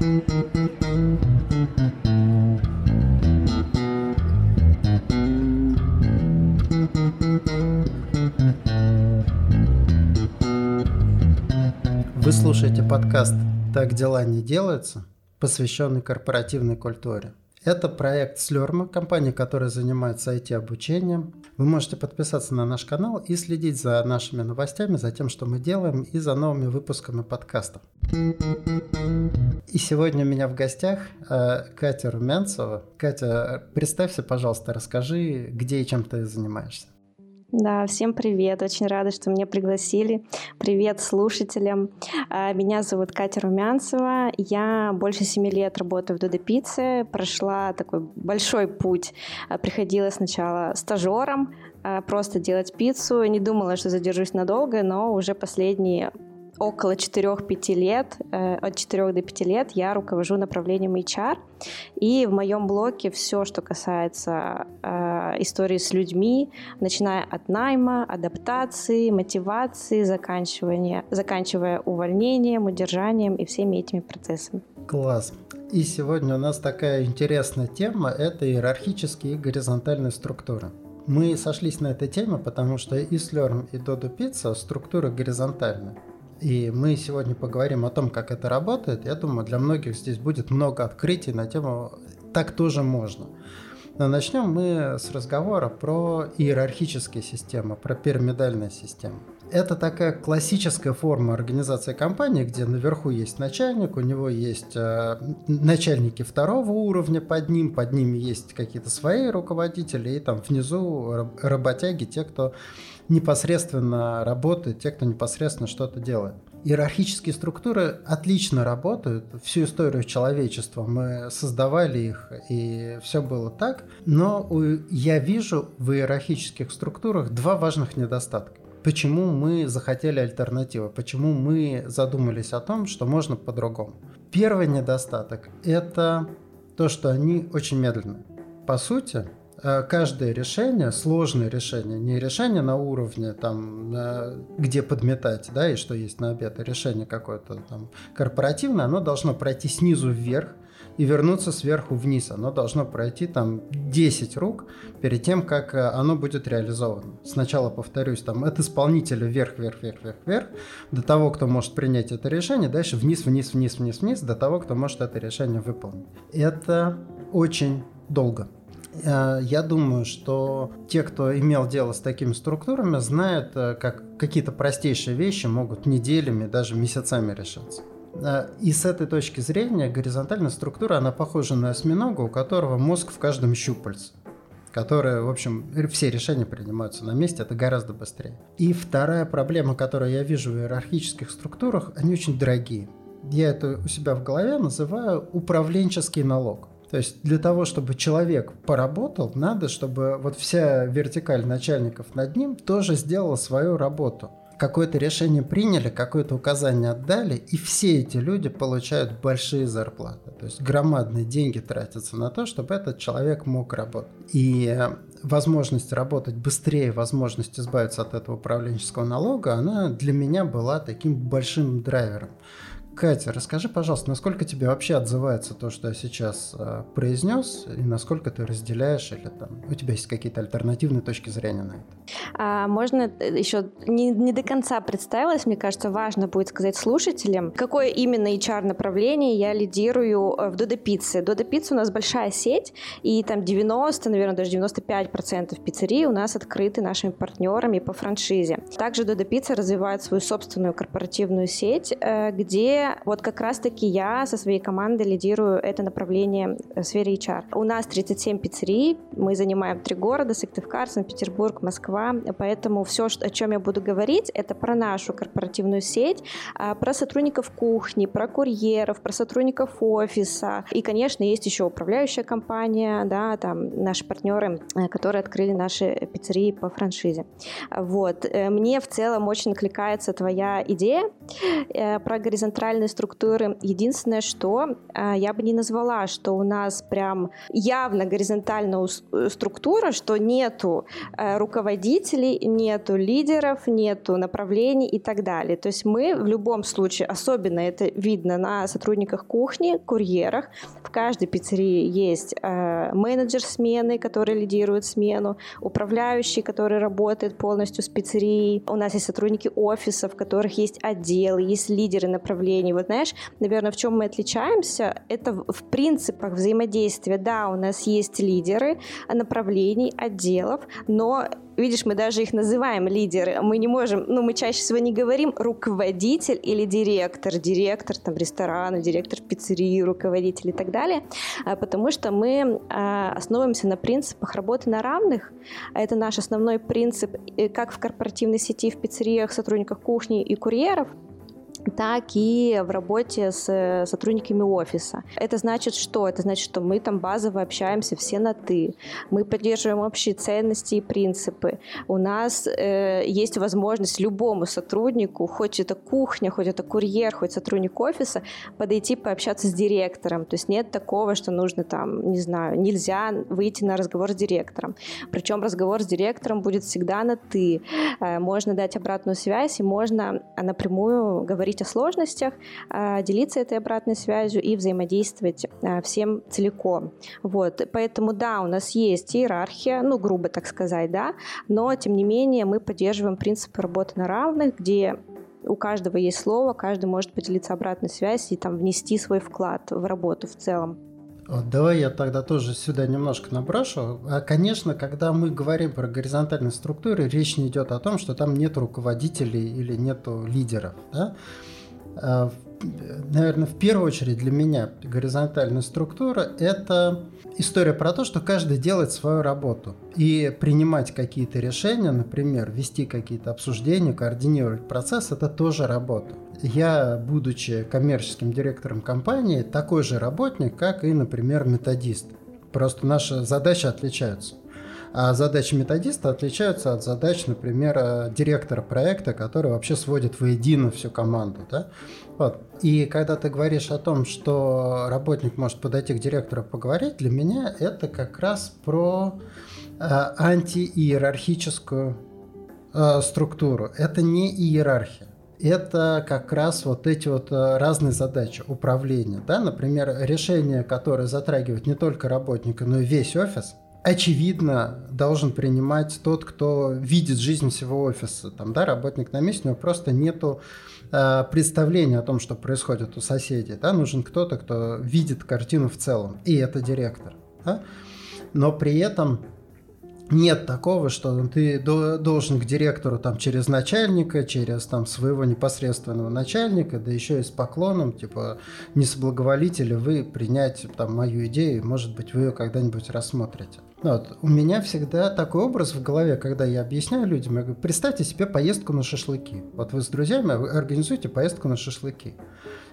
Вы слушаете подкаст «Так дела не делаются», посвященный корпоративной культуре. Это проект Слерма, компания, которая занимается IT-обучением. Вы можете подписаться на наш канал и следить за нашими новостями, за тем, что мы делаем, и за новыми выпусками подкастов. И сегодня у меня в гостях э, Катя Румянцева. Катя, представься, пожалуйста, расскажи, где и чем ты занимаешься. Да, всем привет. Очень рада, что меня пригласили. Привет слушателям. А, меня зовут Катя Румянцева. Я больше семи лет работаю в Додо Пицце. Прошла такой большой путь. А, приходила сначала стажером, а, просто делать пиццу. Не думала, что задержусь надолго, но уже последние около 4-5 лет, э, от 4 до 5 лет я руковожу направлением HR. И в моем блоке все, что касается э, истории с людьми, начиная от найма, адаптации, мотивации, заканчивания, заканчивая увольнением, удержанием и всеми этими процессами. Класс. И сегодня у нас такая интересная тема – это иерархические и горизонтальные структуры. Мы сошлись на этой теме, потому что и Slurm, и Dodo Pizza структура горизонтальная. И мы сегодня поговорим о том, как это работает. Я думаю, для многих здесь будет много открытий на тему «так тоже можно». Но начнем мы с разговора про иерархические системы, про пирамидальные системы. Это такая классическая форма организации компании, где наверху есть начальник, у него есть э, начальники второго уровня под ним, под ними есть какие-то свои руководители, и там внизу работяги, те, кто непосредственно работают, те, кто непосредственно что-то делает. Иерархические структуры отлично работают. Всю историю человечества мы создавали их, и все было так. Но я вижу в иерархических структурах два важных недостатка. Почему мы захотели альтернативы? Почему мы задумались о том, что можно по-другому? Первый недостаток – это то, что они очень медленные. По сути, Э, каждое решение, сложное решение, не решение на уровне, там, где подметать, да, и что есть на обед, а решение какое-то там корпоративное, оно должно пройти снизу вверх и вернуться сверху вниз. Оно должно пройти там 10 рук перед тем, как э, оно будет реализовано. Сначала, повторюсь, там от исполнителя вверх, вверх, вверх, вверх, вверх, до того, кто может принять это решение, дальше вниз, вниз, вниз, вниз, вниз, до того, кто может это решение выполнить. Это очень долго. Э, я думаю, что те, кто имел дело с такими структурами, знают, э, как какие-то простейшие вещи могут неделями, даже месяцами решаться. Э, и с этой точки зрения горизонтальная структура, она похожа на осьминога, у которого мозг в каждом щупальце которые, в общем, все решения принимаются на месте, это гораздо быстрее. И вторая проблема, которую я вижу в иерархических структурах, они очень дорогие. Я это у себя в голове называю управленческий налог. То есть для того, чтобы человек поработал, надо, чтобы вот вся вертикаль начальников над ним тоже сделала свою работу. Какое-то решение приняли, какое-то указание отдали, и все эти люди получают большие зарплаты. То есть громадные деньги тратятся на то, чтобы этот человек мог работать. И возможность работать быстрее, возможность избавиться от этого управленческого налога, она для меня была таким большим драйвером. Катя, расскажи, пожалуйста, насколько тебе вообще отзывается то, что я сейчас э, произнес, и насколько ты разделяешь, или там у тебя есть какие-то альтернативные точки зрения на это? А, можно э, еще не, не до конца представилась, мне кажется, важно будет сказать слушателям, какое именно HR-направление я лидирую э, в Додо Пицце. Додо Пицца у нас большая сеть, и там 90, наверное, даже 95% пиццерий у нас открыты нашими партнерами по франшизе. Также Додо Пицца развивает свою собственную корпоративную сеть, э, вот как раз-таки я со своей командой лидирую это направление в сфере HR. У нас 37 пиццерий, мы занимаем три города, Сыктывкар, Санкт-Петербург, Москва, поэтому все, о чем я буду говорить, это про нашу корпоративную сеть, а, про сотрудников кухни, про курьеров, про сотрудников офиса. И, конечно, есть еще управляющая компания, да, там наши партнеры, э, которые открыли наши пиццерии по франшизе. Вот. Э, мне в целом очень накликается твоя идея э, про горизонтальную горизонтальные структуры. Единственное, что э, я бы не назвала, что у нас прям явно горизонтальная э, структура, что нету э, руководителей, нету лидеров, нету направлений и так далее. То есть мы в любом случае, особенно это видно на сотрудниках кухни, курьерах, в каждой пиццерии есть э, менеджер смены, который лидирует смену, управляющий, который работает полностью с пиццерией. У нас есть сотрудники офиса, в которых есть отделы, есть лидеры направлений. Вот знаешь, наверное, в чем мы отличаемся, это в принципах взаимодействия. Да, у нас есть лидеры направлений, отделов, но видишь, мы даже их называем лидеры. Мы не можем, ну, мы чаще всего не говорим руководитель или директор, директор там ресторана, директор пиццерии, руководитель и так далее, а, потому что мы а, основываемся на принципах работы на равных. Это наш основной принцип как в корпоративной сети, в пиццериях, сотрудниках кухни и курьеров – так и в работе с э, сотрудниками офиса. Это значит что? Это значит, что мы там базово общаемся все на «ты». Мы поддерживаем общие ценности и принципы. У нас э, есть возможность любому сотруднику, хоть это кухня, хоть это курьер, хоть сотрудник офиса, подойти пообщаться с директором. То есть нет такого, что нужно там, не знаю, нельзя выйти на разговор с директором. Причем разговор с директором будет всегда на «ты». Э, можно дать обратную связь и можно напрямую говорить говорить о сложностях, а, делиться этой обратной связью и взаимодействовать а, всем целиком. Вот. Поэтому, да, у нас есть иерархия, ну, грубо так сказать, да, но, тем не менее, мы поддерживаем принцип работы на равных, где у каждого есть слово, каждый может поделиться обратной связью и там внести свой вклад в работу в целом. Давай я тогда тоже сюда немножко наброшу. А, конечно, когда мы говорим про горизонтальные структуры, речь не идет о том, что там нет руководителей или нет лидеров. Да? Наверное, в первую очередь для меня горизонтальная структура – это история про то, что каждый делает свою работу. И принимать какие-то решения, например, вести какие-то обсуждения, координировать процесс – это тоже работа. Я, будучи коммерческим директором компании, такой же работник, как и, например, методист. Просто наши задачи отличаются. А задачи методиста отличаются от задач, например, э, директора проекта, который вообще сводит воедино всю команду. Да? Вот. И когда ты говоришь о том, что работник может подойти к директору поговорить, для меня это как раз про э, антииерархическую э, структуру. Это не иерархия это как раз вот эти вот э, разные задачи управления. Да? Например, решение, которое затрагивает не только работника, но и весь офис – очевидно, должен принимать тот, кто видит жизнь всего офиса. Там, да, работник на месте, у него просто нету э, представления о том, что происходит у соседей. Да? Нужен кто-то, кто видит картину в целом, и это директор. Да? Но при этом нет такого, что ты должен к директору там через начальника, через там своего непосредственного начальника, да еще и с поклоном, типа, не соблаговолите ли вы принять там мою идею, может быть, вы ее когда-нибудь рассмотрите. Вот. У меня всегда такой образ в голове, когда я объясняю людям, я говорю, представьте себе поездку на шашлыки. Вот вы с друзьями организуете поездку на шашлыки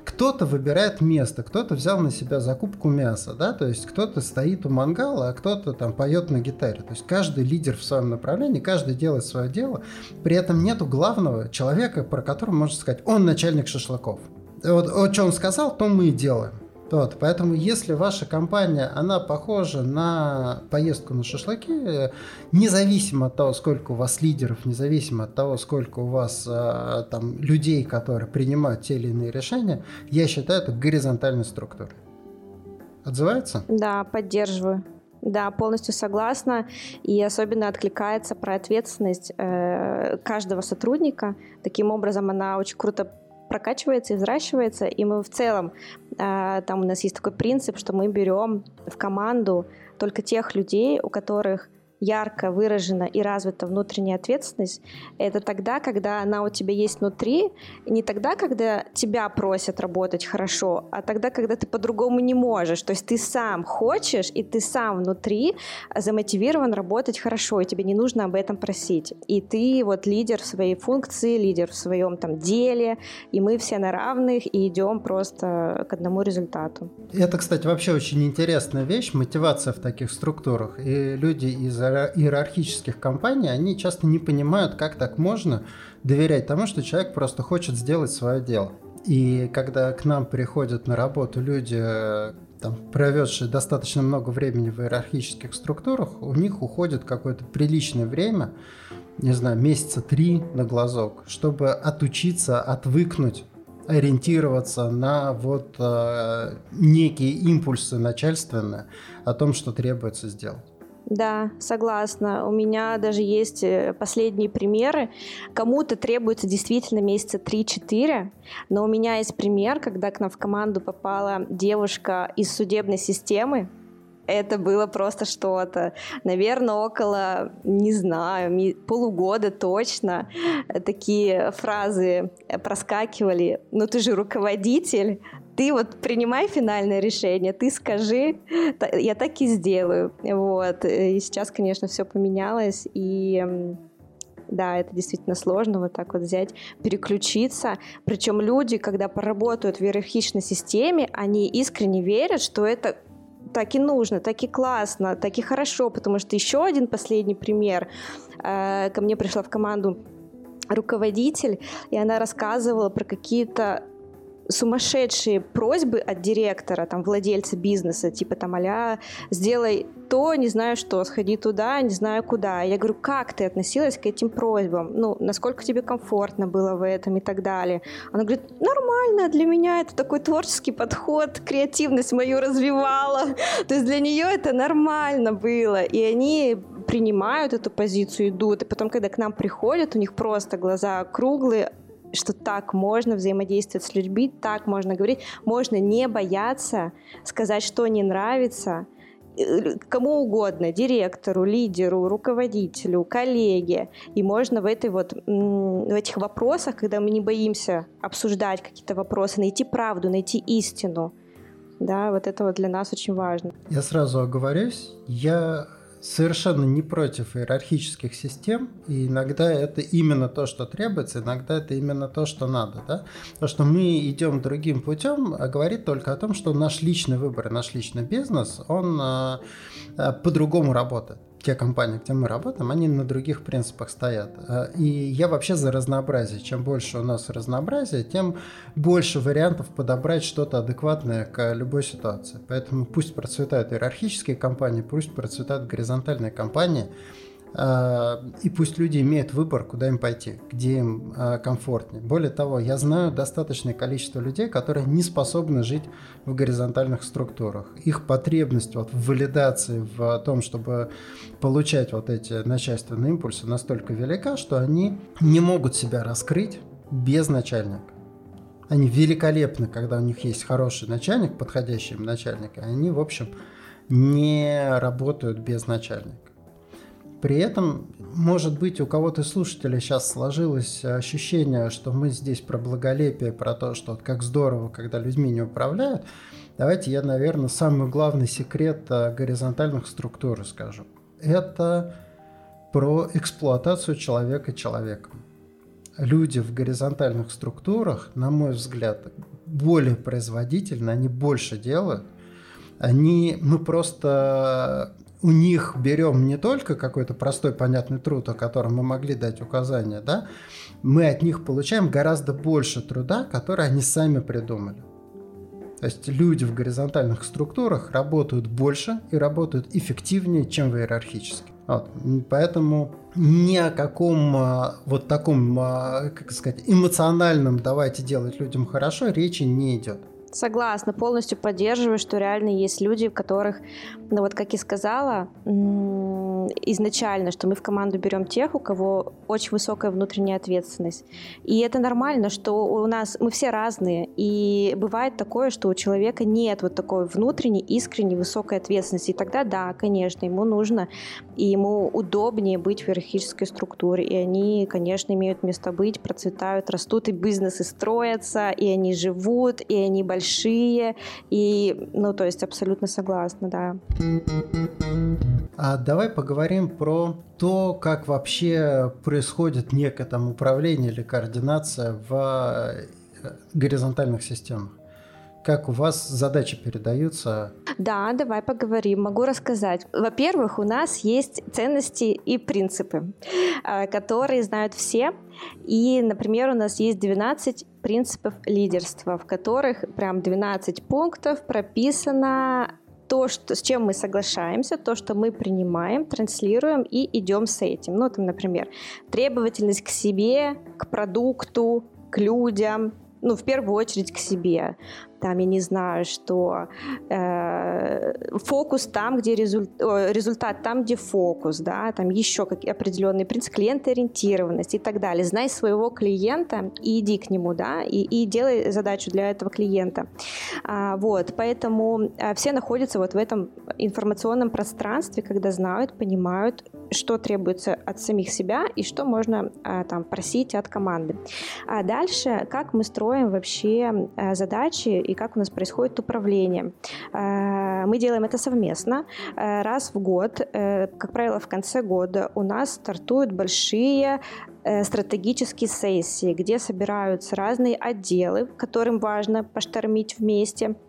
кто-то выбирает место, кто-то взял на себя закупку мяса, да, то есть кто-то стоит у мангала, а кто-то там поет на гитаре. То есть каждый лидер в своем направлении, каждый делает свое дело. При этом нету главного человека, про которого можно сказать, он начальник шашлыков. Вот, вот что он сказал, то мы и делаем. Вот, поэтому если ваша компания, она похожа на поездку на шашлыки, независимо от того, сколько у вас лидеров, независимо от того, сколько у вас а, там людей, которые принимают те или иные решения, я считаю это горизонтальной структурой. Отзывается? Да, поддерживаю. Да, полностью согласна. И особенно откликается про ответственность э, каждого сотрудника. Таким образом, она очень круто прокачивается и взращивается, и мы в целом, а, там у нас есть такой принцип, что мы берем в команду только тех людей, у которых ярко выражена и развита внутренняя ответственность, это тогда, когда она у тебя есть внутри, не тогда, когда тебя просят работать хорошо, а тогда, когда ты по-другому не можешь. То есть ты сам хочешь, и ты сам внутри замотивирован работать хорошо, и тебе не нужно об этом просить. И ты вот лидер в своей функции, лидер в своем там деле, и мы все на равных, и идем просто к одному результату. Это, кстати, вообще очень интересная вещь, мотивация в таких структурах. И люди из иерархических компаний, они часто не понимают, как так можно доверять тому, что человек просто хочет сделать свое дело. И когда к нам приходят на работу люди, там, проведшие достаточно много времени в иерархических структурах, у них уходит какое-то приличное время, не знаю, месяца три на глазок, чтобы отучиться, отвыкнуть ориентироваться на вот э, некие импульсы начальственные о том, что требуется сделать. Да, согласна. У меня даже есть э, последние примеры. Кому-то требуется действительно месяца 3-4, но у меня есть пример, когда к нам в команду попала девушка из судебной системы, это было просто что-то. Наверное, около, не знаю, полугода точно такие фразы проскакивали. Ну ты же руководитель, ты вот принимай финальное решение, ты скажи, я так и сделаю. Вот. И сейчас, конечно, все поменялось, и да, это действительно сложно вот так вот взять, переключиться. Причем люди, когда поработают в иерархичной системе, они искренне верят, что это так и нужно, так и классно, так и хорошо, потому что еще один последний пример. Э, ко мне пришла в команду руководитель, и она рассказывала про какие-то сумасшедшие просьбы от директора, там, владельца бизнеса, типа там а сделай то, не знаю что, сходи туда, не знаю куда. Я говорю, как ты относилась к этим просьбам? Ну, насколько тебе комфортно было в этом и так далее. Она говорит, нормально, для меня это такой творческий подход, креативность мою развивала. То есть для нее это нормально было. И они принимают эту позицию, идут. И потом, когда к нам приходят, у них просто глаза круглые, что так можно взаимодействовать с людьми, так можно говорить, можно не бояться сказать, что не нравится, э, кому угодно, директору, лидеру, руководителю, коллеге. И можно в, этой вот, в этих вопросах, когда мы не боимся обсуждать какие-то вопросы, найти правду, найти истину. Да, вот это вот для нас очень важно. Я сразу оговорюсь, я совершенно не против иерархических систем, и иногда это именно то, что требуется, иногда это именно то, что надо. Да? То, что мы идем другим путем, а говорит только о том, что наш личный выбор, наш личный бизнес, он э, по-другому работает те компании, где мы работаем, они на других принципах стоят. Э, и я вообще за разнообразие. Чем больше у нас разнообразия, тем больше вариантов подобрать что-то адекватное к любой ситуации. Поэтому пусть процветают иерархические компании, пусть процветают горизонтальные компании, и пусть люди имеют выбор, куда им пойти, где им а, комфортнее. Более того, я знаю достаточное количество людей, которые не способны жить в горизонтальных структурах. Их потребность вот в валидации, в том, чтобы получать вот эти начальственные импульсы, настолько велика, что они не могут себя раскрыть без начальника. Они великолепны, когда у них есть хороший начальник, подходящий им начальник, и они, в общем, не работают без начальника. При этом, может быть, у кого-то слушателей сейчас сложилось ощущение, что мы здесь про благолепие, про то, что вот как здорово, когда людьми не управляют. Давайте я, наверное, самый главный секрет э, горизонтальных структур скажу. Это про эксплуатацию человека человеком. Люди в горизонтальных структурах, на мой взгляд, более производительны, они больше делают. Они, мы просто у них берем не только какой-то простой понятный труд, о котором мы могли дать указания, да, мы от них получаем гораздо больше труда, который они сами придумали. То есть люди в горизонтальных структурах работают больше и работают эффективнее, чем в иерархических. Вот. Поэтому ни о каком а, вот таком, а, как сказать, эмоциональном «давайте делать людям хорошо» речи не идет. Согласна, полностью поддерживаю, что реально есть люди, в которых, ну вот как и сказала, изначально, что мы в команду берем тех, у кого очень высокая внутренняя ответственность. И это нормально, что у нас, мы все разные, и бывает такое, что у человека нет вот такой внутренней, искренней, высокой ответственности. И тогда, да, конечно, ему нужно, и ему удобнее быть в иерархической структуре, и они, конечно, имеют место быть, процветают, растут, и бизнесы строятся, и они живут, и они большие, и, ну, то есть абсолютно согласна, да. А давай поговорим про то, как вообще происходит некое там управление или координация в э, горизонтальных системах как у вас задачи передаются? Да, давай поговорим, могу рассказать. Во-первых, у нас есть ценности и принципы, э, которые знают все. И, например, у нас есть 12 принципов лидерства, в которых прям 12 пунктов прописано то, что, с чем мы соглашаемся, то, что мы принимаем, транслируем и идем с этим. Ну, там, например, требовательность к себе, к продукту, к людям, ну, в первую очередь к себе там, я не знаю, что э, фокус там, где результ, о, результат там, где фокус, да, там еще какие определенные принципы, клиентоориентированность и так далее. Знай своего клиента и иди к нему, да, и, и делай задачу для этого клиента. А, вот, поэтому а, все находятся вот в этом информационном пространстве, когда знают, понимают, что требуется от самих себя и что можно а, там просить от команды. А дальше, как мы строим вообще а, задачи и как у нас происходит управление. Э, мы делаем это совместно. Э, раз в год, э, как правило, в конце года у нас стартуют большие стратегические сессии, где собираются разные отделы, которым важно поштормить вместе –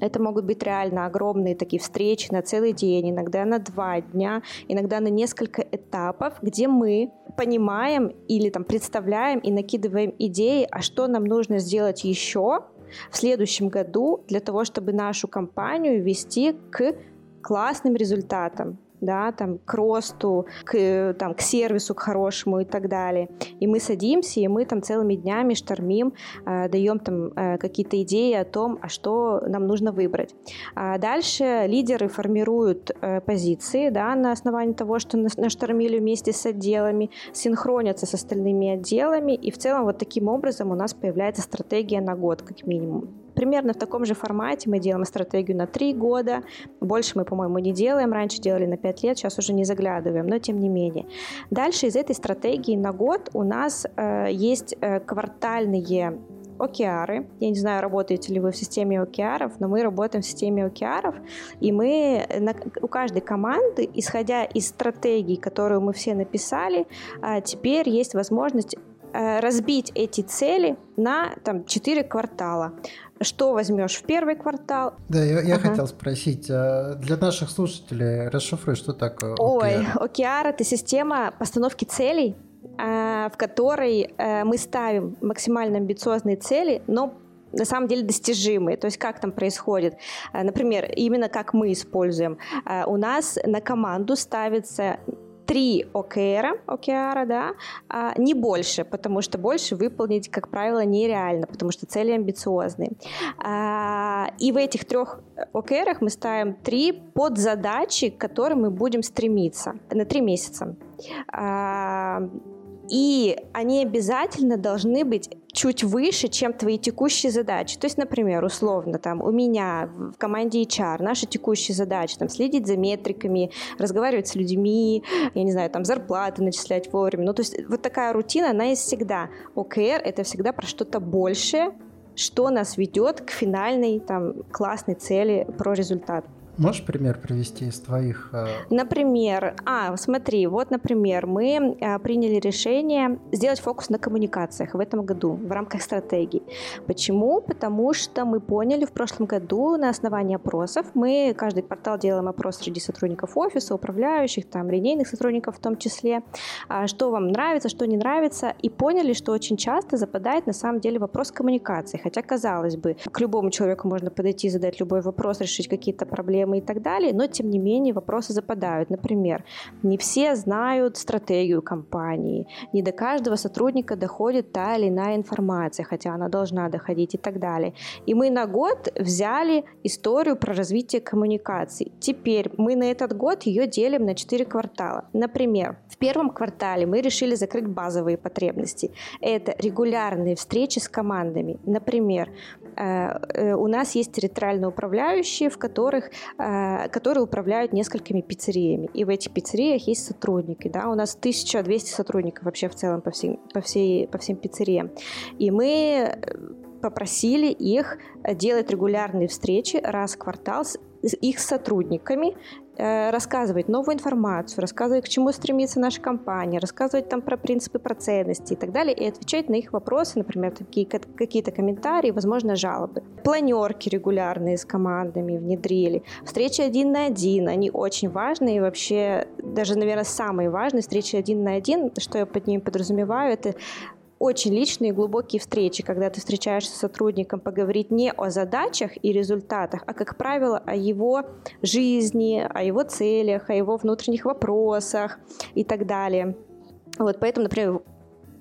это могут быть реально огромные такие встречи на целый день, иногда на два дня, иногда на несколько этапов, где мы понимаем или там представляем и накидываем идеи, а что нам нужно сделать еще, в следующем году для того, чтобы нашу компанию вести к классным результатам да, там, к росту, к, там, к сервису, к хорошему и так далее. И мы садимся, и мы там целыми днями штормим, э, даем там э, какие-то идеи о том, а что нам нужно выбрать. А дальше лидеры формируют э, позиции, да, на основании того, что наштормили вместе с отделами, синхронятся с остальными отделами, и в целом вот таким образом у нас появляется стратегия на год, как минимум. Примерно в таком же формате мы делаем стратегию на 3 года. Больше мы, по-моему, не делаем. Раньше делали на 5 лет, сейчас уже не заглядываем, но тем не менее. Дальше из этой стратегии на год у нас э, есть э, квартальные океары. Я не знаю, работаете ли вы в системе океаров, но мы работаем в системе океаров, и мы на, у каждой команды, исходя из стратегии, которую мы все написали, э, теперь есть возможность э, разбить эти цели на там, 4 квартала что возьмешь в первый квартал. Да, я, я ага. хотел спросить, а для наших слушателей расшифруй, что такое OKR? Ой, OKR — это система постановки целей, а, в которой э, мы ставим максимально амбициозные цели, но на самом деле достижимые. То есть как там происходит? Э, например, именно как мы используем. Э, у нас на команду ставится три ОКРа, ОКРа, да, а не больше, потому что больше выполнить, как правило, нереально, потому что цели амбициозные. А, и в этих трех ОКРах мы ставим три подзадачи, к которым мы будем стремиться на три месяца. А, и они обязательно должны быть чуть выше, чем твои текущие задачи. То есть, например, условно, там, у меня в команде HR наши текущие задачи, там, следить за метриками, разговаривать с людьми, я не знаю, там, зарплаты начислять вовремя. Ну, то есть, вот такая рутина, она есть всегда. ОКР — это всегда про что-то большее, что нас ведет к финальной, там, классной цели про результат. Можешь пример привести из твоих? Э... Например, а, смотри, вот, например, мы э, приняли решение сделать фокус на коммуникациях в этом году в рамках стратегии. Почему? Потому что мы поняли в прошлом году на основании опросов, мы каждый квартал делаем опрос среди сотрудников офиса, управляющих, там, линейных сотрудников в том числе, э, что вам нравится, что не нравится, и поняли, что очень часто западает на самом деле вопрос коммуникации. Хотя, казалось бы, к любому человеку можно подойти, задать любой вопрос, решить какие-то проблемы, проблемы и так далее, но тем не менее вопросы западают. Например, не все знают стратегию компании, не до каждого сотрудника доходит та или иная информация, хотя она должна доходить и так далее. И мы на год взяли историю про развитие коммуникаций. Теперь мы на этот год ее делим на 4 квартала. Например, в первом квартале мы решили закрыть базовые потребности. Это регулярные встречи с командами. Например, Э, э, у нас есть территориальные управляющие, в которых, которые управляют несколькими пиццериями. И в этих пиццериях есть сотрудники. Да? У нас 1200 сотрудников вообще в целом по, всей, по, всей, по всем пиццериям. И мы попросили их делать регулярные встречи раз в квартал с их сотрудниками э, рассказывать новую информацию, рассказывать, к чему стремится наша компания, рассказывать там про принципы, про ценности и так далее, и отвечать на их вопросы, например, такие, какие-то комментарии, возможно, жалобы. Планерки регулярные с командами внедрили, встречи один на один, они очень важны, и вообще даже, наверное, самые важные встречи один на один, что я под ними подразумеваю, это очень личные глубокие встречи, когда ты встречаешься с сотрудником, поговорить не о задачах и результатах, а, как правило, о его жизни, о его целях, о его внутренних вопросах и так далее. Вот поэтому, например,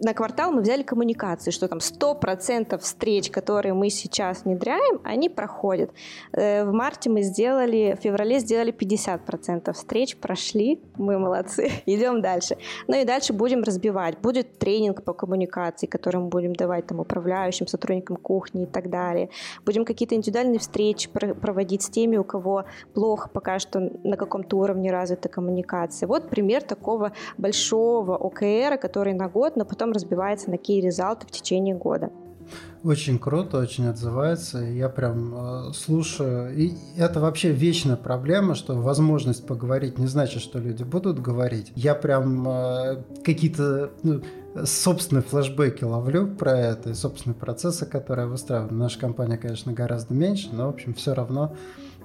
на квартал мы взяли коммуникации, что там 100% встреч, которые мы сейчас внедряем, они проходят. Э, в марте мы сделали, в феврале сделали 50% встреч, прошли, мы молодцы, идем дальше. Ну и дальше будем разбивать. Будет тренинг по коммуникации, который мы будем давать там управляющим, сотрудникам кухни и так далее. Будем какие-то индивидуальные встречи проводить с теми, у кого плохо пока что на каком-то уровне развита коммуникация. Вот пример такого большого ОКР, который на год, но потом потом разбивается на key результаты в течение года. Очень круто, очень отзывается. Я прям э, слушаю. И это вообще вечная проблема, что возможность поговорить не значит, что люди будут говорить. Я прям э, какие-то ну, собственные флешбеки ловлю про это и собственные процессы, которые я выстраиваю. Наша компания, конечно, гораздо меньше, но, в общем, все равно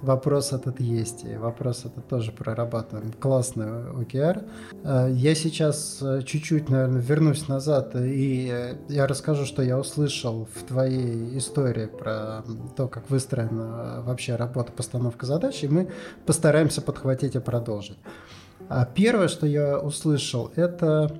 вопрос этот есть, и вопрос этот тоже прорабатываем. Классный OKR. Э, я сейчас э, чуть-чуть, наверное, вернусь назад, и э, я расскажу, что я услышал в твоей истории про то, как выстроена вообще работа, постановка задач, и мы постараемся подхватить и продолжить. А первое, что я услышал, это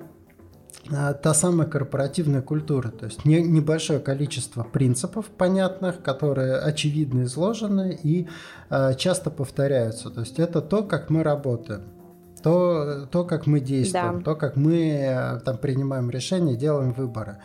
та самая корпоративная культура, то есть не, небольшое количество принципов понятных, которые очевидно изложены и э, часто повторяются. То есть это то, как мы работаем, то, то как мы действуем, да. то, как мы э, там принимаем решения, делаем выборы.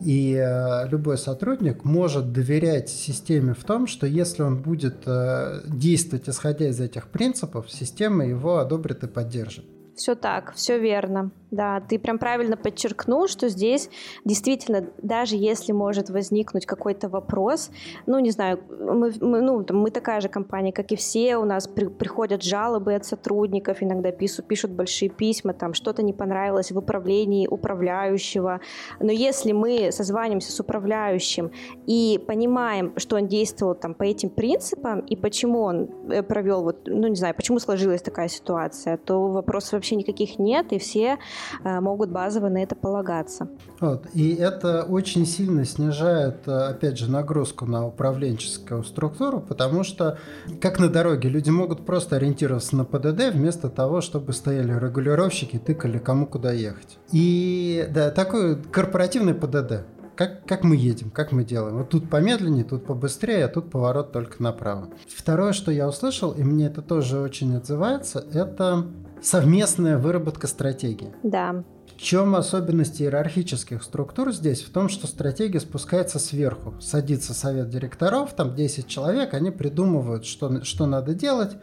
И э, любой сотрудник может доверять системе в том, что если он будет э, действовать исходя из этих принципов, система его одобрит и поддержит. Все так, все верно. Да, ты прям правильно подчеркнул, что здесь действительно, даже если может возникнуть какой-то вопрос, ну, не знаю, мы, мы, ну, мы такая же компания, как и все, у нас при, приходят жалобы от сотрудников, иногда пишут, пишут большие письма, там что-то не понравилось в управлении управляющего, но если мы созванимся с управляющим и понимаем, что он действовал там по этим принципам и почему он э, провел, вот, ну, не знаю, почему сложилась такая ситуация, то вопросов вообще никаких нет, и все могут базово на это полагаться. Вот. И это очень сильно снижает, э, опять же, нагрузку на управленческую структуру, потому что, как на дороге, люди могут просто ориентироваться на ПДД вместо того, чтобы стояли регулировщики, тыкали, кому куда ехать. И да, такой корпоративный ПДД как, как мы едем, как мы делаем. Вот тут помедленнее, тут побыстрее, а тут поворот только направо. Второе, что я услышал, и мне это тоже очень отзывается, это совместная выработка стратегии. Да. В чем особенность иерархических структур здесь? В том, что стратегия спускается сверху. Садится совет директоров, там 10 человек, они придумывают, что, что надо делать,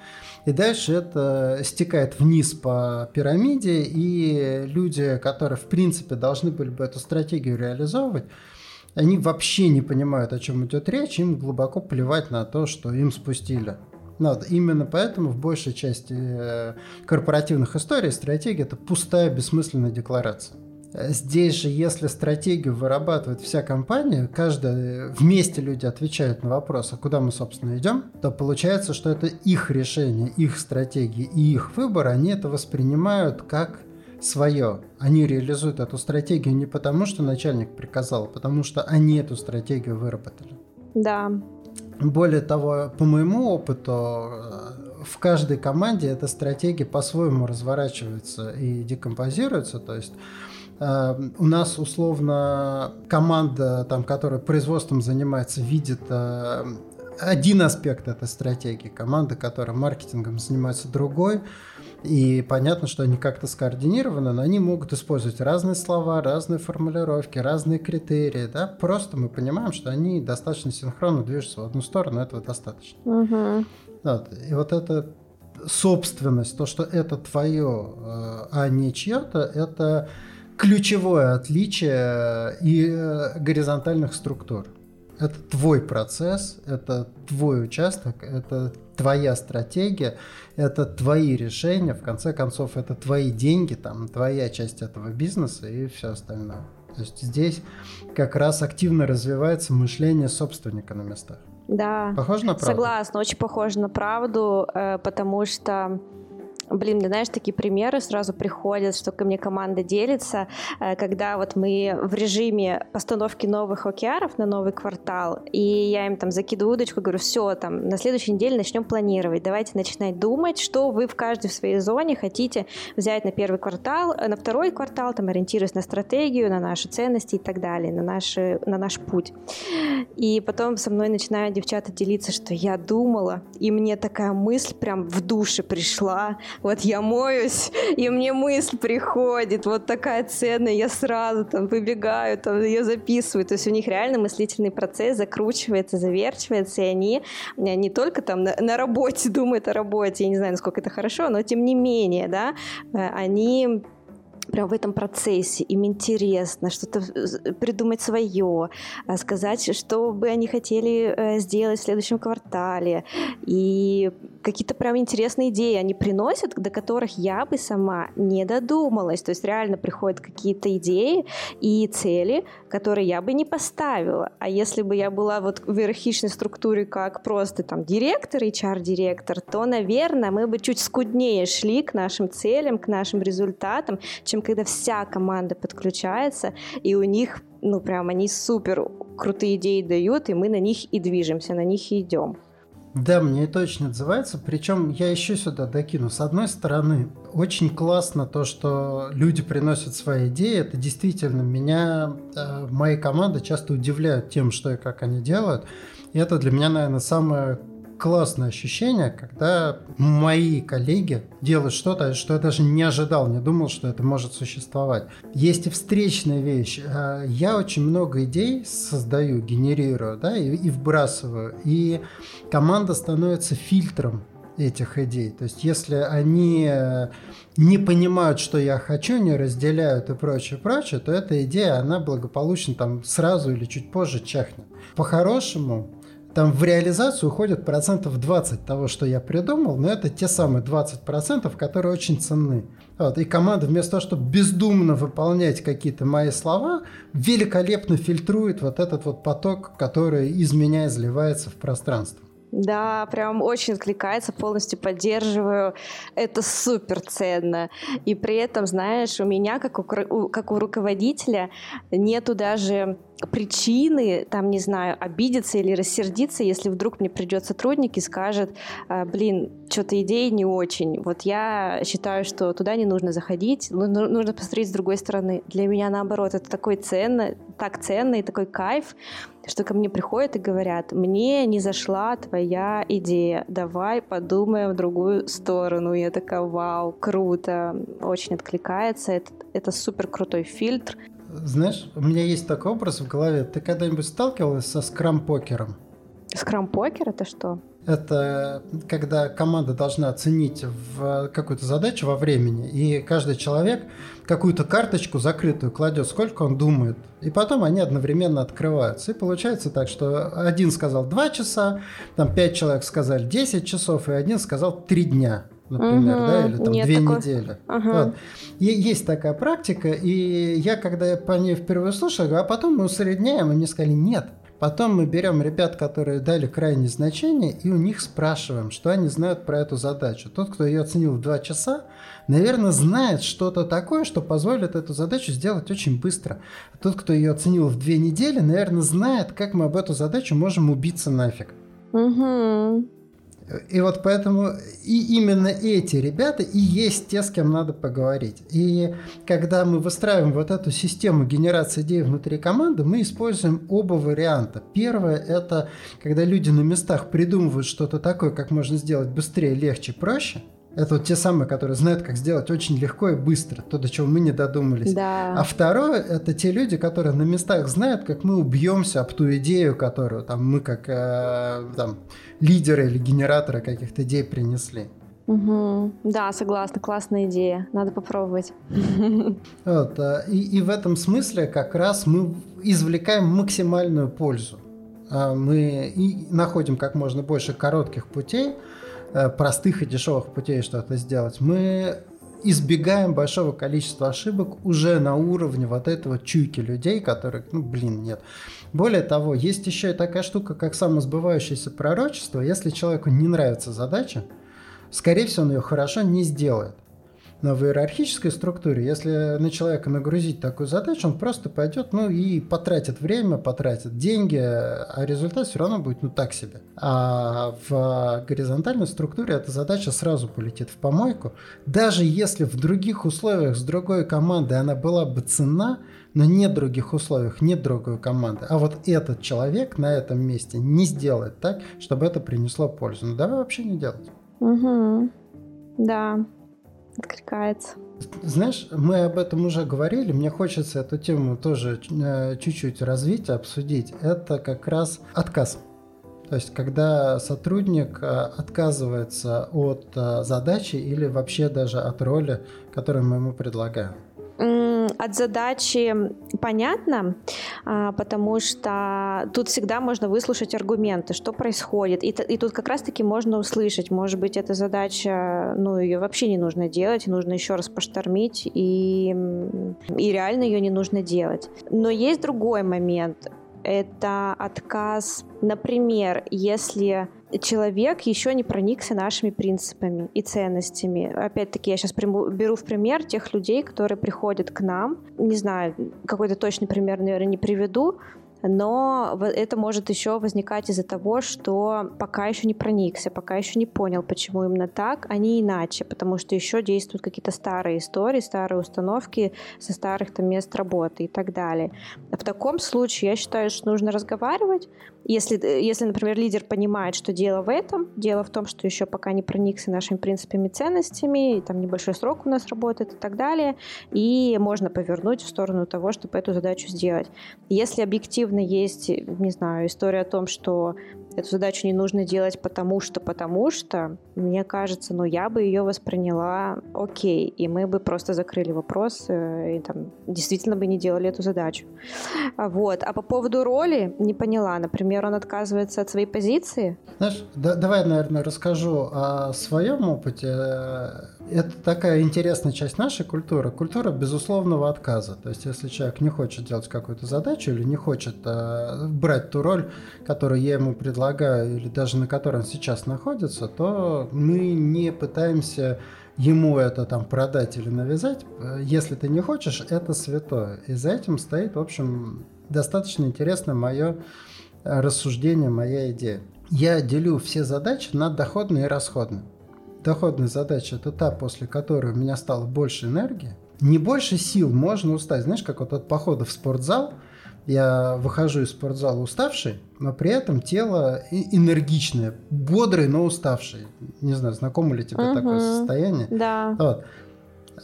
и дальше это стекает вниз по пирамиде, и люди, которые в принципе должны были бы эту стратегию реализовывать, они вообще не понимают, о чем идет речь, им глубоко плевать на то, что им спустили. Ну, именно поэтому в большей части э, корпоративных историй стратегия – это пустая, бессмысленная декларация. Здесь же, если стратегию вырабатывает вся компания, каждая вместе люди отвечают на вопрос, а куда мы, собственно, идем, то получается, что это их решение, их стратегии и их выбор, они это воспринимают как свое. Они реализуют эту стратегию не потому, что начальник приказал, а потому что они эту стратегию выработали. Да, более того, по моему опыту, э, в каждой команде эта стратегия по-своему разворачивается и декомпозируется. То есть э, у нас условно команда, там, которая производством занимается, видит э, один аспект этой стратегии, команда, которая маркетингом занимается другой. И понятно, что они как-то скоординированы, но они могут использовать разные слова, разные формулировки, разные критерии. Да? Просто мы понимаем, что они достаточно синхронно движутся в одну сторону, этого достаточно. Угу. Вот. И вот эта собственность, то, что это твое, э, а не чье-то, это ключевое отличие и э, горизонтальных структур. Это твой процесс, это твой участок, это твоя стратегия, это твои решения, в конце концов, это твои деньги, там, твоя часть этого бизнеса и все остальное. То есть здесь как раз активно развивается мышление собственника на местах. Да. Похоже на правду? Согласна, очень похоже на правду, э, потому что Блин, мне, знаешь, такие примеры сразу приходят, что ко мне команда делится, э, когда вот мы в режиме постановки новых океаров на новый квартал, и я им там закидываю удочку, говорю, все, там, на следующей неделе начнем планировать, давайте начинать думать, что вы в каждой своей зоне хотите взять на первый квартал, э, на второй квартал, там, ориентируясь на стратегию, на наши ценности и так далее, на, наши, на наш путь. И потом со мной начинают девчата делиться, что я думала, и мне такая мысль прям в душе пришла, вот я моюсь, и мне мысль приходит, вот такая ценная, я сразу там выбегаю, там ее записываю. То есть у них реально мыслительный процесс закручивается, заверчивается, и они э, не только там на, на работе думают о работе, я не знаю, насколько это хорошо, но тем не менее, да, э, они прям в этом процессе, им интересно что-то придумать свое, а сказать, что бы они хотели э, сделать в следующем квартале. И какие-то прям интересные идеи они приносят, до которых я бы сама не додумалась. То есть реально приходят какие-то идеи и цели, которые я бы не поставила. А если бы я была вот в иерархичной структуре как просто там директор, HR-директор, то, наверное, мы бы чуть скуднее шли к нашим целям, к нашим результатам, чем общем, когда вся команда подключается, и у них, ну, прям они супер крутые идеи дают, и мы на них и движемся, на них и идем. Да, мне это очень отзывается. Причем я еще сюда докину. С одной стороны, очень классно то, что люди приносят свои идеи. Это действительно меня, э, мои команды часто удивляют тем, что и как они делают. И это для меня, наверное, самое классное ощущение, когда мои коллеги делают что-то, что я даже не ожидал, не думал, что это может существовать. Есть и встречная вещь. Э, я очень много идей создаю, генерирую, да, и, и вбрасываю. И команда становится фильтром этих идей. То есть, если они э, не понимают, что я хочу, не разделяют и прочее, прочее, то эта идея, она благополучно там сразу или чуть позже чахнет. По-хорошему, там в реализацию уходит процентов 20 того, что я придумал, но это те самые 20 процентов, которые очень ценны. Вот, и команда вместо того, чтобы бездумно выполнять какие-то мои слова, великолепно фильтрует вот этот вот поток, который из меня изливается в пространство. Да, прям очень откликается, полностью поддерживаю. Это супер ценно. И при этом, знаешь, у меня, как у, как у руководителя, нету даже причины, там, не знаю, обидеться или рассердиться, если вдруг мне придет сотрудник и скажет, «А, блин, что-то идеи не очень. Вот я считаю, что туда не нужно заходить, нужно посмотреть с другой стороны. Для меня, наоборот, это такой ценно, так ценно и такой кайф, что ко мне приходят и говорят, мне не зашла твоя идея, давай подумаем в другую сторону. Я такая, вау, круто, очень откликается, это, это супер крутой фильтр. Знаешь, у меня есть такой образ в голове. Ты когда-нибудь сталкивалась со скрам-покером? Скрам-покер это что? Это когда команда должна оценить в какую-то задачу во времени, и каждый человек какую-то карточку закрытую кладет, сколько он думает. И потом они одновременно открываются. И получается так, что один сказал 2 часа, там 5 человек сказали 10 часов, и один сказал 3 дня например, угу, да, или там две такой... недели. Угу. Вот. И есть такая практика, и я, когда я по ней впервые слушал, а потом мы усредняем, и мне сказали, нет, Потом мы берем ребят, которые дали крайнее значение, и у них спрашиваем, что они знают про эту задачу. Тот, кто ее оценил в 2 часа, наверное, знает что-то такое, что позволит эту задачу сделать очень быстро. А тот, кто ее оценил в 2 недели, наверное, знает, как мы об эту задачу можем убиться нафиг. Угу. И вот поэтому и именно эти ребята и есть те, с кем надо поговорить. И когда мы выстраиваем вот эту систему генерации идей внутри команды, мы используем оба варианта. Первое – это когда люди на местах придумывают что-то такое, как можно сделать быстрее, легче, проще – это вот те самые, которые знают, как сделать очень легко и быстро, то, до чего мы не додумались. Да. А второе, это те люди, которые на местах знают, как мы убьемся об ту идею, которую там, мы как э, там, лидеры или генераторы каких-то идей принесли. Угу. Да, согласна, классная идея, надо попробовать. Вот, э, и, и в этом смысле как раз мы извлекаем максимальную пользу а мы и находим как можно больше коротких путей, э, простых и дешевых путей что-то сделать, мы избегаем большого количества ошибок уже на уровне вот этого чуйки людей, которые, ну, блин, нет. Более того, есть еще и такая штука, как самосбывающееся пророчество. Если человеку не нравится задача, скорее всего, он ее хорошо не сделает. Но в иерархической структуре, если на человека нагрузить такую задачу, он просто пойдет, ну и потратит время, потратит деньги, а результат все равно будет, ну так себе. А в горизонтальной структуре эта задача сразу полетит в помойку. Даже если в других условиях с другой командой она была бы цена, но нет других условиях, нет другой команды. А вот этот человек на этом месте не сделает так, чтобы это принесло пользу. Ну давай вообще не делать. Угу. Да, откликается. Знаешь, мы об этом уже говорили, мне хочется эту тему тоже э, чуть-чуть развить, обсудить. Это как раз отказ. То есть, когда сотрудник э, отказывается от э, задачи или вообще даже от роли, которую мы ему предлагаем от задачи понятно, а, потому что тут всегда можно выслушать аргументы, что происходит. И, и тут как раз-таки можно услышать, может быть, эта задача, ну, ее вообще не нужно делать, нужно еще раз поштормить, и, и реально ее не нужно делать. Но есть другой момент. Это отказ, например, если человек еще не проникся нашими принципами и ценностями. Опять-таки, я сейчас приму, беру в пример тех людей, которые приходят к нам. Не знаю, какой-то точный пример, наверное, не приведу, но это может еще возникать из-за того, что пока еще не проникся, пока еще не понял, почему именно так, а не иначе, потому что еще действуют какие-то старые истории, старые установки со старых там мест работы и так далее. В таком случае я считаю, что нужно разговаривать, если, если, например, лидер понимает, что дело в этом, дело в том, что еще пока не проникся нашими принципами ценностями, и там небольшой срок у нас работает и так далее, и можно повернуть в сторону того, чтобы эту задачу сделать. Если объективно есть, не знаю, история о том, что эту задачу не нужно делать потому что, потому что, мне кажется, ну, я бы ее восприняла окей, и мы бы просто закрыли вопрос э, и там действительно бы не делали эту задачу. Вот. А по поводу роли не поняла. Например, он отказывается от своей позиции. Знаешь, да, давай, наверное, расскажу о своем опыте. Это такая интересная часть нашей культуры. Культура безусловного отказа. То есть, если человек не хочет делать какую-то задачу или не хочет э, брать ту роль, которую я ему предлагаю, или даже на котором сейчас находится, то мы не пытаемся ему это там продать или навязать. Если ты не хочешь, это святое. И за этим стоит, в общем, достаточно интересное мое рассуждение, моя идея. Я делю все задачи на доходные и расходные. Доходная задача – это та, после которой у меня стало больше энергии. Не больше сил можно устать. Знаешь, как вот от похода в спортзал – я выхожу из спортзала уставший, но при этом тело энергичное, бодрый, но уставший. Не знаю, знакомо ли тебе угу. такое состояние? Да. Вот.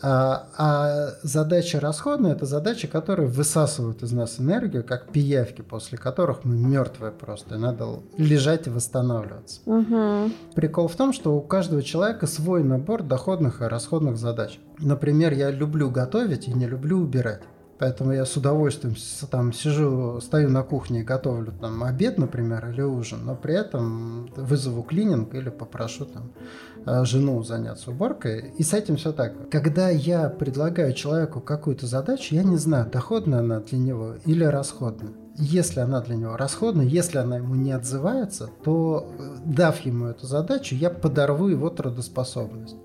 А, а задача расходная это задачи, которые высасывают из нас энергию, как пиявки, после которых мы мертвые просто. И надо лежать и восстанавливаться. Угу. Прикол в том, что у каждого человека свой набор доходных и расходных задач. Например, я люблю готовить и не люблю убирать. Поэтому я с удовольствием там сижу, стою на кухне и готовлю там обед, например, или ужин, но при этом вызову клининг или попрошу там жену заняться уборкой. И с этим все так. Когда я предлагаю человеку какую-то задачу, я не знаю, доходная она для него или расходная. Если она для него расходная, если она ему не отзывается, то э, дав ему эту задачу, я подорву его трудоспособность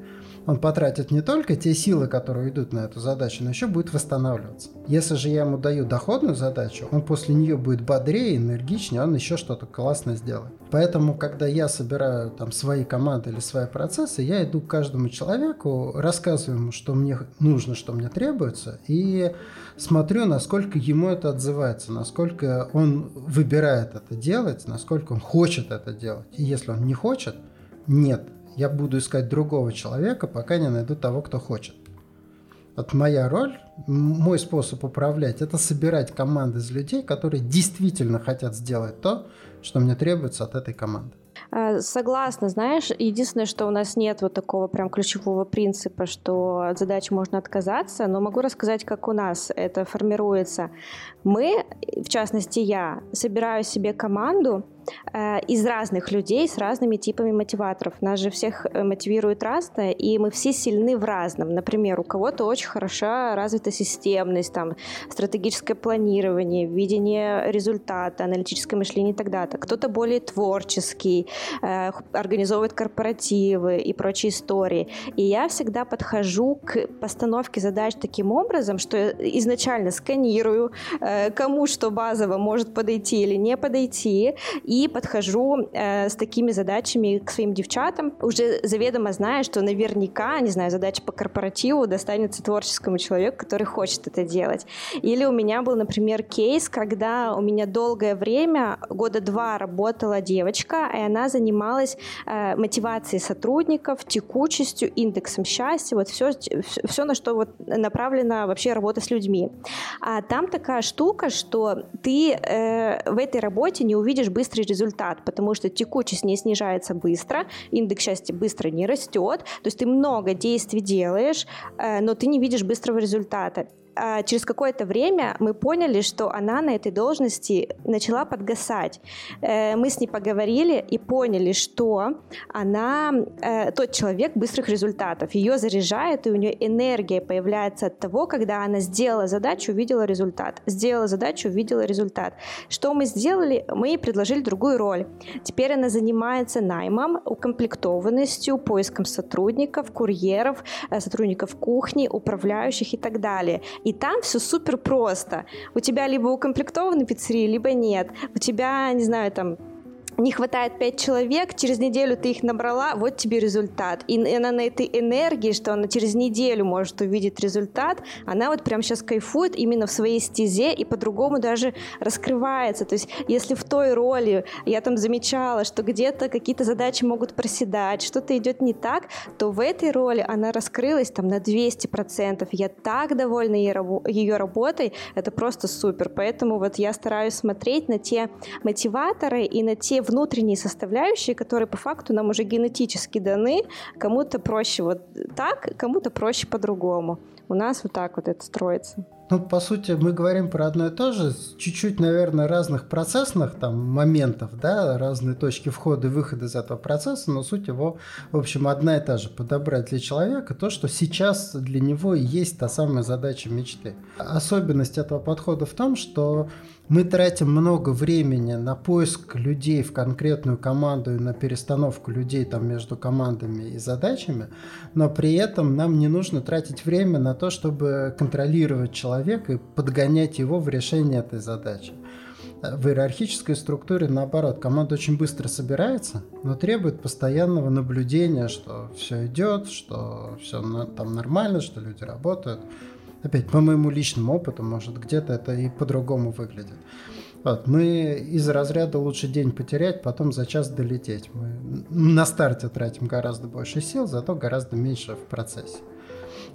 он потратит не только те силы, которые идут на эту задачу, но еще будет восстанавливаться. Если же я ему даю доходную задачу, он после нее будет бодрее, энергичнее, он еще что-то классное сделает. Поэтому, когда я собираю там свои команды или свои процессы, я иду к каждому человеку, рассказываю ему, что мне нужно, что мне требуется, и смотрю, насколько ему это отзывается, насколько он выбирает это делать, насколько он хочет это делать. И если он не хочет, нет, я буду искать другого человека, пока не найду того, кто хочет. Вот моя роль, мой способ управлять, это собирать команды из людей, которые действительно хотят сделать то, что мне требуется от этой команды. Э, согласна, знаешь, единственное, что у нас нет вот такого прям ключевого принципа, что от задачи можно отказаться, но могу рассказать, как у нас это формируется. Мы, в частности я, собираю себе команду, Э, из разных людей с разными типами мотиваторов. Нас же всех э, мотивирует разное, и мы все сильны в разном. Например, у кого-то очень хороша развита системность, там, стратегическое планирование, видение результата, аналитическое мышление и так далее. Кто-то более творческий, э, организовывает корпоративы и прочие истории. И я всегда подхожу к постановке задач таким образом, что изначально сканирую, кому что базово может подойти или не подойти, и и подхожу э, с такими задачами к своим девчатам, уже заведомо зная, что наверняка, не знаю, задача по корпоративу достанется творческому человеку, который хочет это делать. Или у меня был, например, кейс, когда у меня долгое время, года два работала девочка, и она занималась э, мотивацией сотрудников, текучестью, индексом счастья, вот все, все, на что вот направлена вообще работа с людьми. А там такая штука, что ты э, в этой работе не увидишь быстрый результат, потому что текучесть не снижается быстро, индекс счастья быстро не растет, то есть ты много действий делаешь, э, но ты не видишь быстрого результата. А, через какое-то время мы поняли, что она на этой должности начала подгасать. Э, мы с ней поговорили и поняли, что она э, тот человек быстрых результатов. Ее заряжает, и у нее энергия появляется от того, когда она сделала задачу, увидела результат. Сделала задачу, увидела результат. Что мы сделали? Мы ей предложили другую роль. Теперь она занимается наймом, укомплектованностью, поиском сотрудников, курьеров, э, сотрудников кухни, управляющих и так далее. И там все супер просто. У тебя либо укомплектованы пиццерии, либо нет. У тебя, не знаю, там не хватает пять человек, через неделю ты их набрала, вот тебе результат. И она на этой энергии, что она через неделю может увидеть результат, она вот прямо сейчас кайфует именно в своей стезе и по-другому даже раскрывается. То есть если в той роли я там замечала, что где-то какие-то задачи могут проседать, что-то идет не так, то в этой роли она раскрылась там на 200%. Я так довольна ее работой, это просто супер. Поэтому вот я стараюсь смотреть на те мотиваторы и на те внутренние составляющие, которые по факту нам уже генетически даны. Кому-то проще вот так, кому-то проще по-другому. У нас вот так вот это строится. Ну, по сути, мы говорим про одно и то же, чуть-чуть, наверное, разных процессных там моментов, да, разные точки входа и выхода из этого процесса, но суть его, в общем, одна и та же. Подобрать для человека то, что сейчас для него и есть та самая задача мечты. Особенность этого подхода в том, что мы тратим много времени на поиск людей в конкретную команду и на перестановку людей там между командами и задачами, но при этом нам не нужно тратить время на то, чтобы контролировать человека и подгонять его в решение этой задачи. В иерархической структуре, наоборот, команда очень быстро собирается, но требует постоянного наблюдения, что все идет, что все там нормально, что люди работают опять по моему личному опыту, может где-то это и по-другому выглядит. Вот, мы из разряда лучше день потерять, потом за час долететь. Мы на старте тратим гораздо больше сил, зато гораздо меньше в процессе.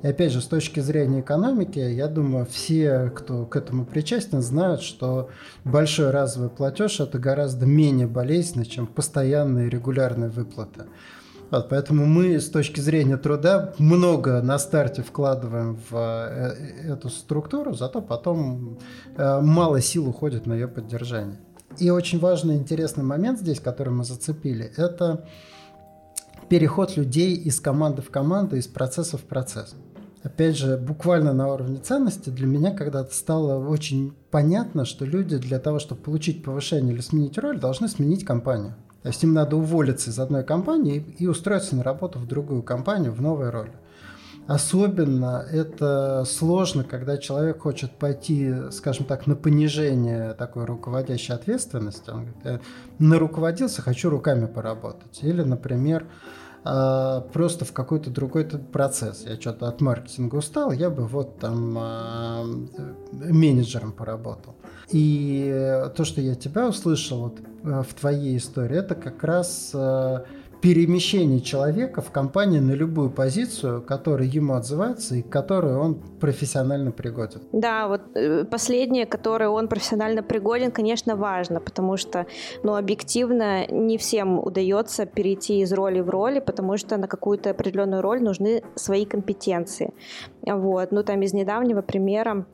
И опять же, с точки зрения экономики, я думаю, все, кто к этому причастен, знают, что большой разовый платеж это гораздо менее болезненно, чем постоянные регулярные выплаты. Вот, поэтому мы с точки зрения труда много на старте вкладываем в э, эту структуру, зато потом э, мало сил уходит на ее поддержание. И очень важный интересный момент здесь, который мы зацепили, это переход людей из команды в команду, из процесса в процесс. Опять же, буквально на уровне ценности для меня когда-то стало очень понятно, что люди для того, чтобы получить повышение или сменить роль, должны сменить компанию. То есть им надо уволиться из одной компании и устроиться на работу в другую компанию в новой роли. Особенно это сложно, когда человек хочет пойти, скажем так, на понижение такой руководящей ответственности. Он говорит, я наруководился, хочу руками поработать. Или, например, а, просто в какой-то другой процесс. Я что-то от маркетинга устал, я бы вот там а, менеджером поработал. И то, что я тебя услышал вот, э, в твоей истории, это как раз э, перемещение человека в компании на любую позицию, которая ему отзывается и к которой он профессионально пригоден. Да, вот э, последнее, которое он профессионально пригоден, конечно, важно, потому что, ну, объективно не всем удается перейти из роли в роли, потому что на какую-то определенную роль нужны свои компетенции. Вот, ну, там из недавнего примера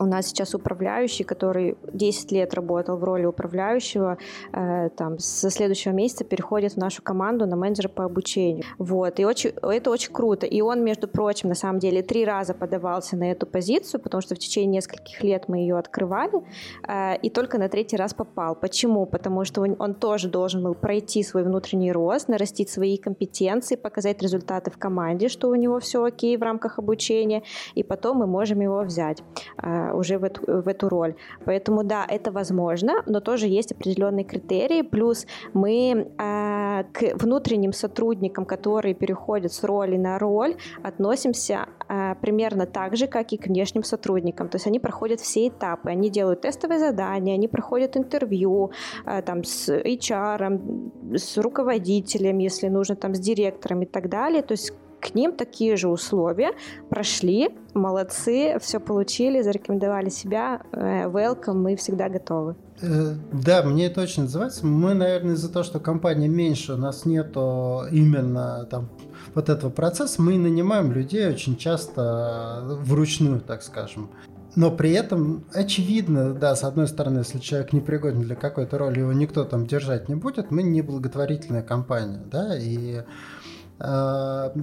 у нас сейчас управляющий, который 10 лет работал в роли управляющего, э, там, со следующего месяца переходит в нашу команду на менеджера по обучению. Вот, и очень, это очень круто. И он, между прочим, на самом деле, три раза подавался на эту позицию, потому что в течение нескольких лет мы ее открывали, э, и только на третий раз попал. Почему? Потому что он, он тоже должен был пройти свой внутренний рост, нарастить свои компетенции, показать результаты в команде, что у него все окей в рамках обучения, и потом мы можем его взять. Э, уже в эту, в эту роль. Поэтому да, это возможно, но тоже есть определенные критерии. Плюс мы э, к внутренним сотрудникам, которые переходят с роли на роль, относимся э, примерно так же, как и к внешним сотрудникам. То есть они проходят все этапы, они делают тестовые задания, они проходят интервью э, там, с HR, с руководителем, если нужно, там, с директором и так далее. То есть к ним такие же условия, прошли, молодцы, все получили, зарекомендовали себя, э, welcome, мы всегда готовы. Э, да, мне это очень называется. Мы, наверное, из-за того, что компания меньше, у нас нету именно там вот этого процесса, мы нанимаем людей очень часто вручную, так скажем. Но при этом очевидно, да, с одной стороны, если человек не пригоден для какой-то роли, его никто там держать не будет, мы не благотворительная компания, да, и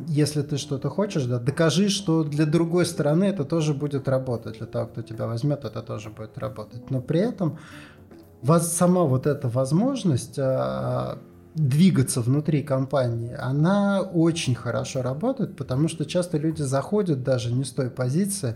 если ты что-то хочешь, да, докажи, что для другой стороны это тоже будет работать, для того, кто тебя возьмет, это тоже будет работать. Но при этом сама вот эта возможность а, двигаться внутри компании, она очень хорошо работает, потому что часто люди заходят даже не с той позиции, Э,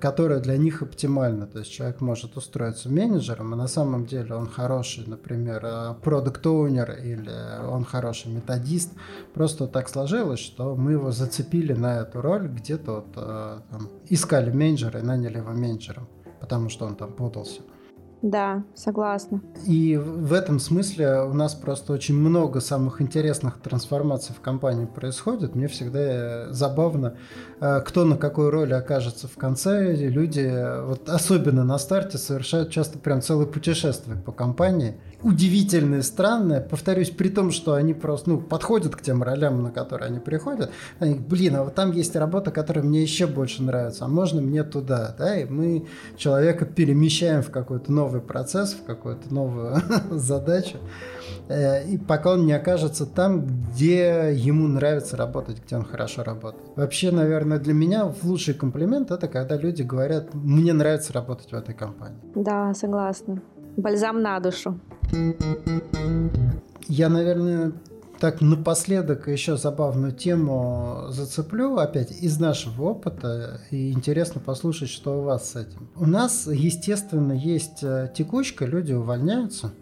которая для них оптимальна. То есть человек может устроиться менеджером, а на самом деле он хороший, например, продукт оунер или он хороший методист. Просто так сложилось, что мы его зацепили на эту роль, где-то вот, э, там, искали менеджера и наняли его менеджером, потому что он там путался. Да, согласна. И в этом смысле у нас просто очень много самых интересных трансформаций в компании происходит. Мне всегда забавно, э, кто на какой роли окажется в конце. Люди, вот особенно на старте, совершают часто прям целое путешествие по компании – удивительное, странное. Повторюсь, при том, что они просто ну, подходят к тем ролям, на которые они приходят. Они, блин, а вот там есть работа, которая мне еще больше нравится, а можно мне туда, да, и мы человека перемещаем в какой-то новый процесс, в какую-то новую задачу. Э, и пока он не окажется там, где ему нравится работать, где он хорошо работает. Вообще, наверное, для меня лучший комплимент это когда люди говорят, мне нравится работать в этой компании. Да, согласна. Бальзам на душу. Я, наверное, так напоследок еще забавную тему зацеплю, опять из нашего опыта, и интересно послушать, что у вас с этим. У нас, естественно, есть э, текучка, люди увольняются,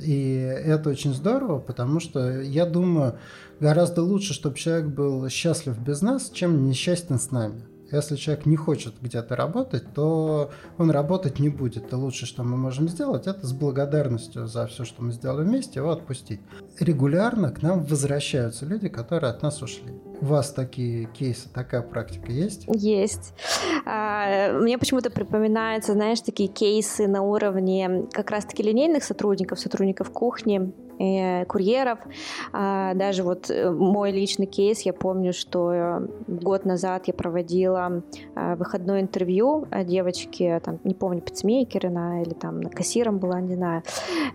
и это очень здорово, потому что я думаю, гораздо лучше, чтобы человек был счастлив без нас, чем несчастен с нами. Если человек не хочет где-то работать, то он работать не будет. И лучшее, что мы можем сделать, это с благодарностью за все, что мы сделали вместе, его отпустить. Регулярно к нам возвращаются люди, которые от нас ушли. У вас такие кейсы, такая практика есть? Есть. А, мне почему-то припоминаются, знаешь, такие кейсы на уровне как раз-таки линейных сотрудников, сотрудников кухни, курьеров. А, даже вот э, мой личный кейс, я помню, что э, год назад я проводила выходное интервью девочки, там, не помню, пиццмейкер она или там кассиром была, не знаю.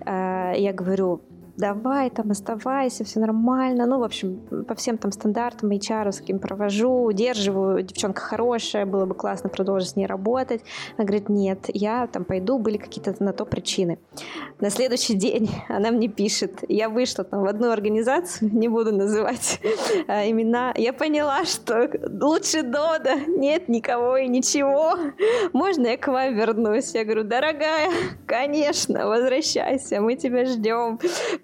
Я говорю, давай там оставайся, все нормально. Ну, в общем, по всем там стандартам HR каким провожу, удерживаю, девчонка хорошая, было бы классно продолжить с ней работать. Она говорит, нет, я там пойду, были какие-то на то причины. На следующий день она мне пишет, я вышла там в одну организацию, не буду называть а, имена, я поняла, что лучше Дода, нет никого и ничего, можно я к вам вернусь? Я говорю, дорогая, конечно, возвращайся, мы тебя ждем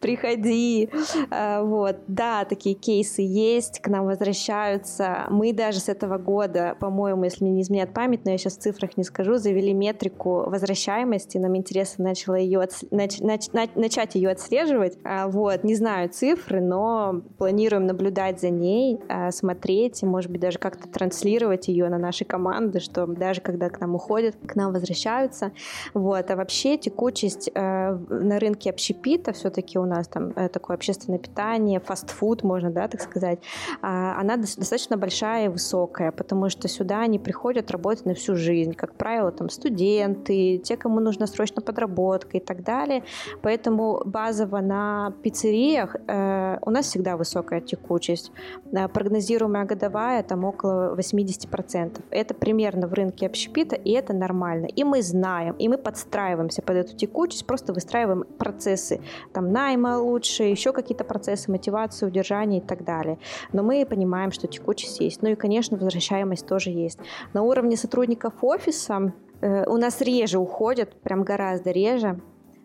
приходи. А, вот, да, такие кейсы есть, к нам возвращаются. Мы даже с этого года, по-моему, если мне не изменяет память, но я сейчас в цифрах не скажу, завели метрику возвращаемости. Нам интересно начало ее отс... нач... Нач... начать ее отслеживать. А, вот, не знаю цифры, но планируем наблюдать за ней, а, смотреть, может быть, даже как-то транслировать ее на наши команды, что даже когда к нам уходят, к нам возвращаются. Вот, а вообще текучесть на рынке общепита все-таки у нас там э, такое общественное питание, фастфуд, можно, да, так сказать, а, она достаточно большая и высокая, потому что сюда они приходят работать на всю жизнь, как правило, там студенты, те, кому нужна срочно подработка и так далее. Поэтому базово на пиццериях э, у нас всегда высокая текучесть. Э, прогнозируемая годовая там около 80%. Это примерно в рынке общепита, и это нормально. И мы знаем, и мы подстраиваемся под эту текучесть, просто выстраиваем процессы там найма лучше, еще какие-то процессы мотивации, удержания и так далее. Но мы понимаем, что текучесть есть. Ну и, конечно, возвращаемость тоже есть. На уровне сотрудников офиса э, у нас реже уходят, прям гораздо реже.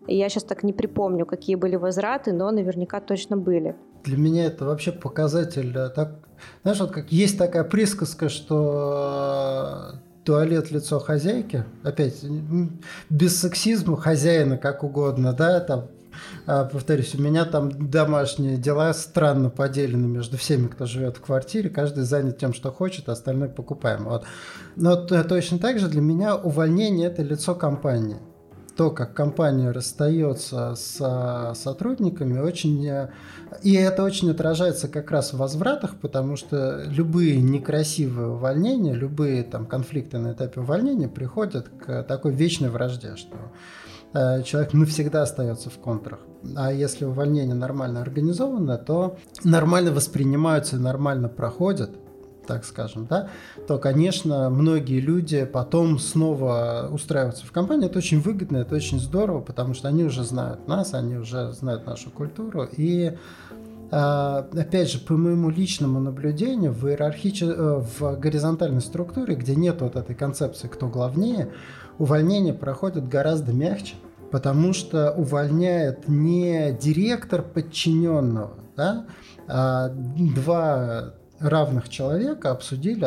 Я сейчас так не припомню, какие были возвраты, но наверняка точно были. Для меня это вообще показатель. Э, так, знаешь, вот как есть такая присказка, что э, туалет лицо хозяйки, опять без сексизма хозяина как угодно, да, там повторюсь, у меня там домашние дела странно поделены между всеми, кто живет в квартире. Каждый занят тем, что хочет, а остальное покупаем. Вот. Но точно так же для меня увольнение – это лицо компании то, как компания расстается с а, сотрудниками, очень... Э, и это очень отражается как раз в возвратах, потому что любые некрасивые увольнения, любые там конфликты на этапе увольнения приходят к такой вечной вражде, что э, человек навсегда остается в контрах. А если увольнение нормально организовано, то нормально воспринимаются и нормально проходят так скажем, да, то, конечно, многие люди потом снова устраиваются в компании. Это очень выгодно, это очень здорово, потому что они уже знают нас, они уже знают нашу культуру. И а, опять же, по моему личному наблюдению, в, иерархич... Э, в горизонтальной структуре, где нет вот этой концепции «кто главнее», увольнение проходит гораздо мягче, потому что увольняет не директор подчиненного, да, а два равных человека обсудили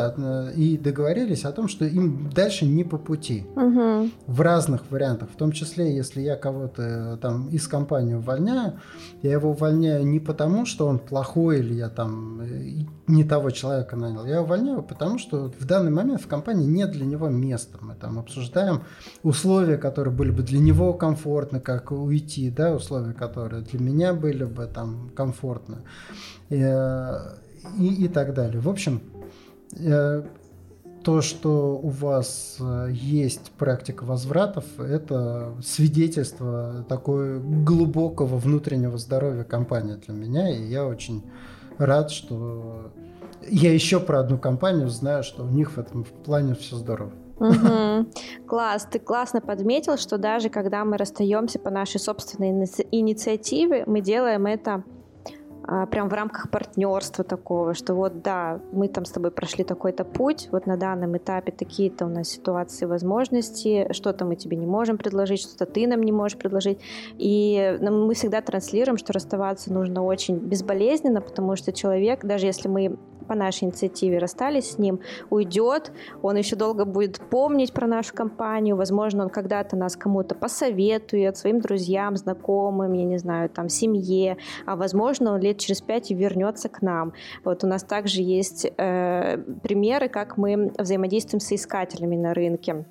и договорились о том, что им дальше не по пути. Угу. В разных вариантах. В том числе, если я кого-то э, там из компании увольняю, я его увольняю не потому, что он плохой или я там э, не того человека нанял. Я увольняю потому, что в данный момент в компании нет для него места. Мы там обсуждаем условия, которые были бы для него комфортны, как уйти, да, условия, которые для меня были бы там комфортны. И, э, и, и так далее. В общем, э, то, что у вас э, есть практика возвратов, это свидетельство такой глубокого внутреннего здоровья компании для меня, и я очень рад, что я еще про одну компанию знаю, что у них в этом плане все здорово. Угу. Класс, ты классно подметил, что даже когда мы расстаемся по нашей собственной инициативе, мы делаем это прям в рамках партнерства такого, что вот да, мы там с тобой прошли такой-то путь, вот на данном этапе такие-то у нас ситуации, возможности, что-то мы тебе не можем предложить, что-то ты нам не можешь предложить. И мы всегда транслируем, что расставаться нужно очень безболезненно, потому что человек, даже если мы по нашей инициативе расстались с ним, уйдет, он еще долго будет помнить про нашу компанию, возможно, он когда-то нас кому-то посоветует, своим друзьям, знакомым, я не знаю, там, семье, а возможно, он лет через пять и вернется к нам. Вот у нас также есть э, примеры, как мы взаимодействуем с искателями на рынке.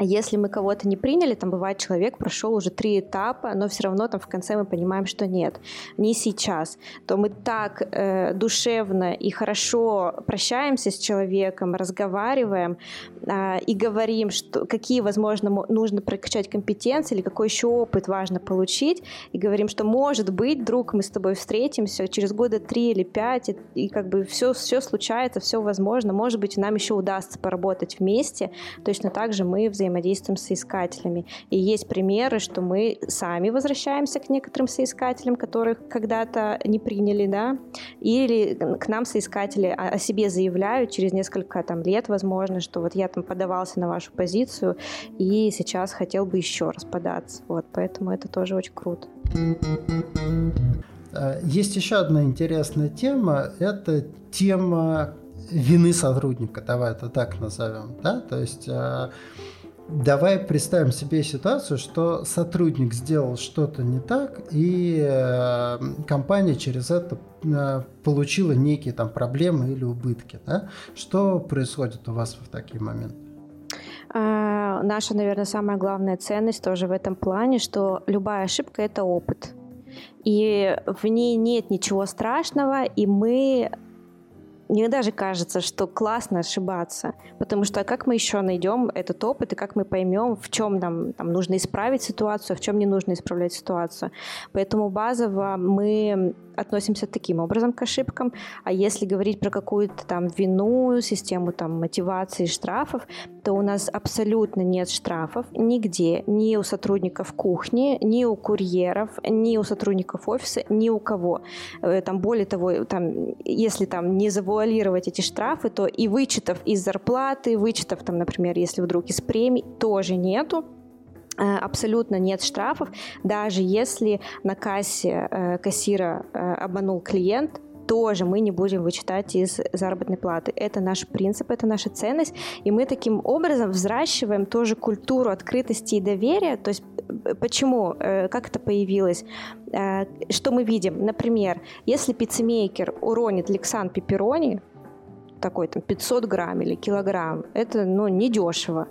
Если мы кого-то не приняли, там бывает человек прошел уже три этапа, но все равно там в конце мы понимаем, что нет, не сейчас, то мы так э, душевно и хорошо прощаемся с человеком, разговариваем э, и говорим, что какие, возможно, нужно прокачать компетенции или какой еще опыт важно получить, и говорим, что может быть, друг, мы с тобой встретимся через года три или пять, и, и как бы все, все случается, все возможно, может быть, нам еще удастся поработать вместе, точно так же мы взаимодействуем взаимодействуем с соискателями. И есть примеры, что мы сами возвращаемся к некоторым соискателям, которых когда-то не приняли, да, или к нам соискатели о себе заявляют через несколько там лет, возможно, что вот я там подавался на вашу позицию и сейчас хотел бы еще раз податься. Вот, поэтому это тоже очень круто. Э, есть еще одна интересная тема. Это тема вины сотрудника, давай это так назовем. Да? То есть э, давай представим себе ситуацию, что сотрудник сделал что-то не так, и э, компания через это получила некие там проблемы или убытки. Да? Что происходит у вас в такие моменты? А, наша, наверное, самая главная ценность тоже в этом плане, что любая ошибка – это опыт. И в ней нет ничего страшного, и мы мне даже кажется, что классно ошибаться, потому что как мы еще найдем этот опыт и как мы поймем, в чем нам там, нужно исправить ситуацию, в чем не нужно исправлять ситуацию. Поэтому базово мы относимся таким образом к ошибкам, а если говорить про какую-то там вину, систему там мотивации, штрафов, то у нас абсолютно нет штрафов нигде, ни у сотрудников кухни, ни у курьеров, ни у сотрудников офиса, ни у кого. Э, там более того, там, если там не завод завуалировать эти штрафы, то и вычетов из зарплаты, вычетов, там, например, если вдруг из премий, тоже нету. Э, абсолютно нет штрафов, даже если на кассе э, кассира э, обманул клиент, тоже мы не будем вычитать из заработной платы. Это наш принцип, это наша ценность, и мы таким образом взращиваем тоже культуру открытости и доверия. То есть почему, как это появилось? Э, что мы видим? Например, если пиццемейкер уронит Лексан пепперони, такой там 500 грамм или килограмм, это ну, недешево.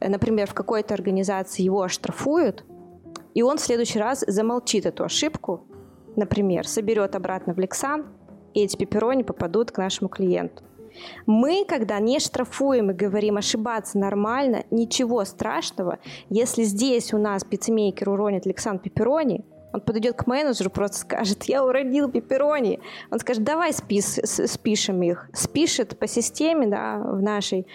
Например, в какой-то организации его оштрафуют, и он в следующий раз замолчит эту ошибку, например, соберет обратно в Лексан, эти пепперони попадут к нашему клиенту. Мы, когда не штрафуем и говорим ошибаться нормально, ничего страшного, если здесь у нас пиццемейкер уронит Александр Пепперони, он подойдет к менеджеру, просто скажет, я уродил пепперони. Он скажет, давай спис, спишем их. Спишет по системе, да, в нашей,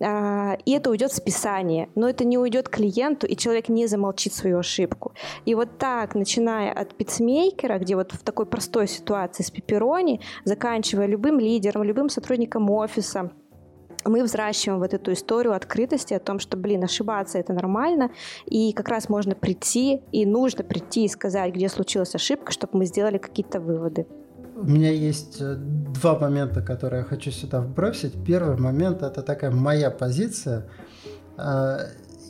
а, и это уйдет в списание. Но это не уйдет клиенту, и человек не замолчит свою ошибку. И вот так, начиная от пиццмейкера, где вот в такой простой ситуации с пепперони, заканчивая любым лидером, любым сотрудником офиса, мы взращиваем вот эту историю открытости о том, что, блин, ошибаться это нормально, и как раз можно прийти, и нужно прийти и сказать, где случилась ошибка, чтобы мы сделали какие-то выводы. У меня есть э, два момента, которые я хочу сюда вбросить. Первый момент – это такая моя позиция. А,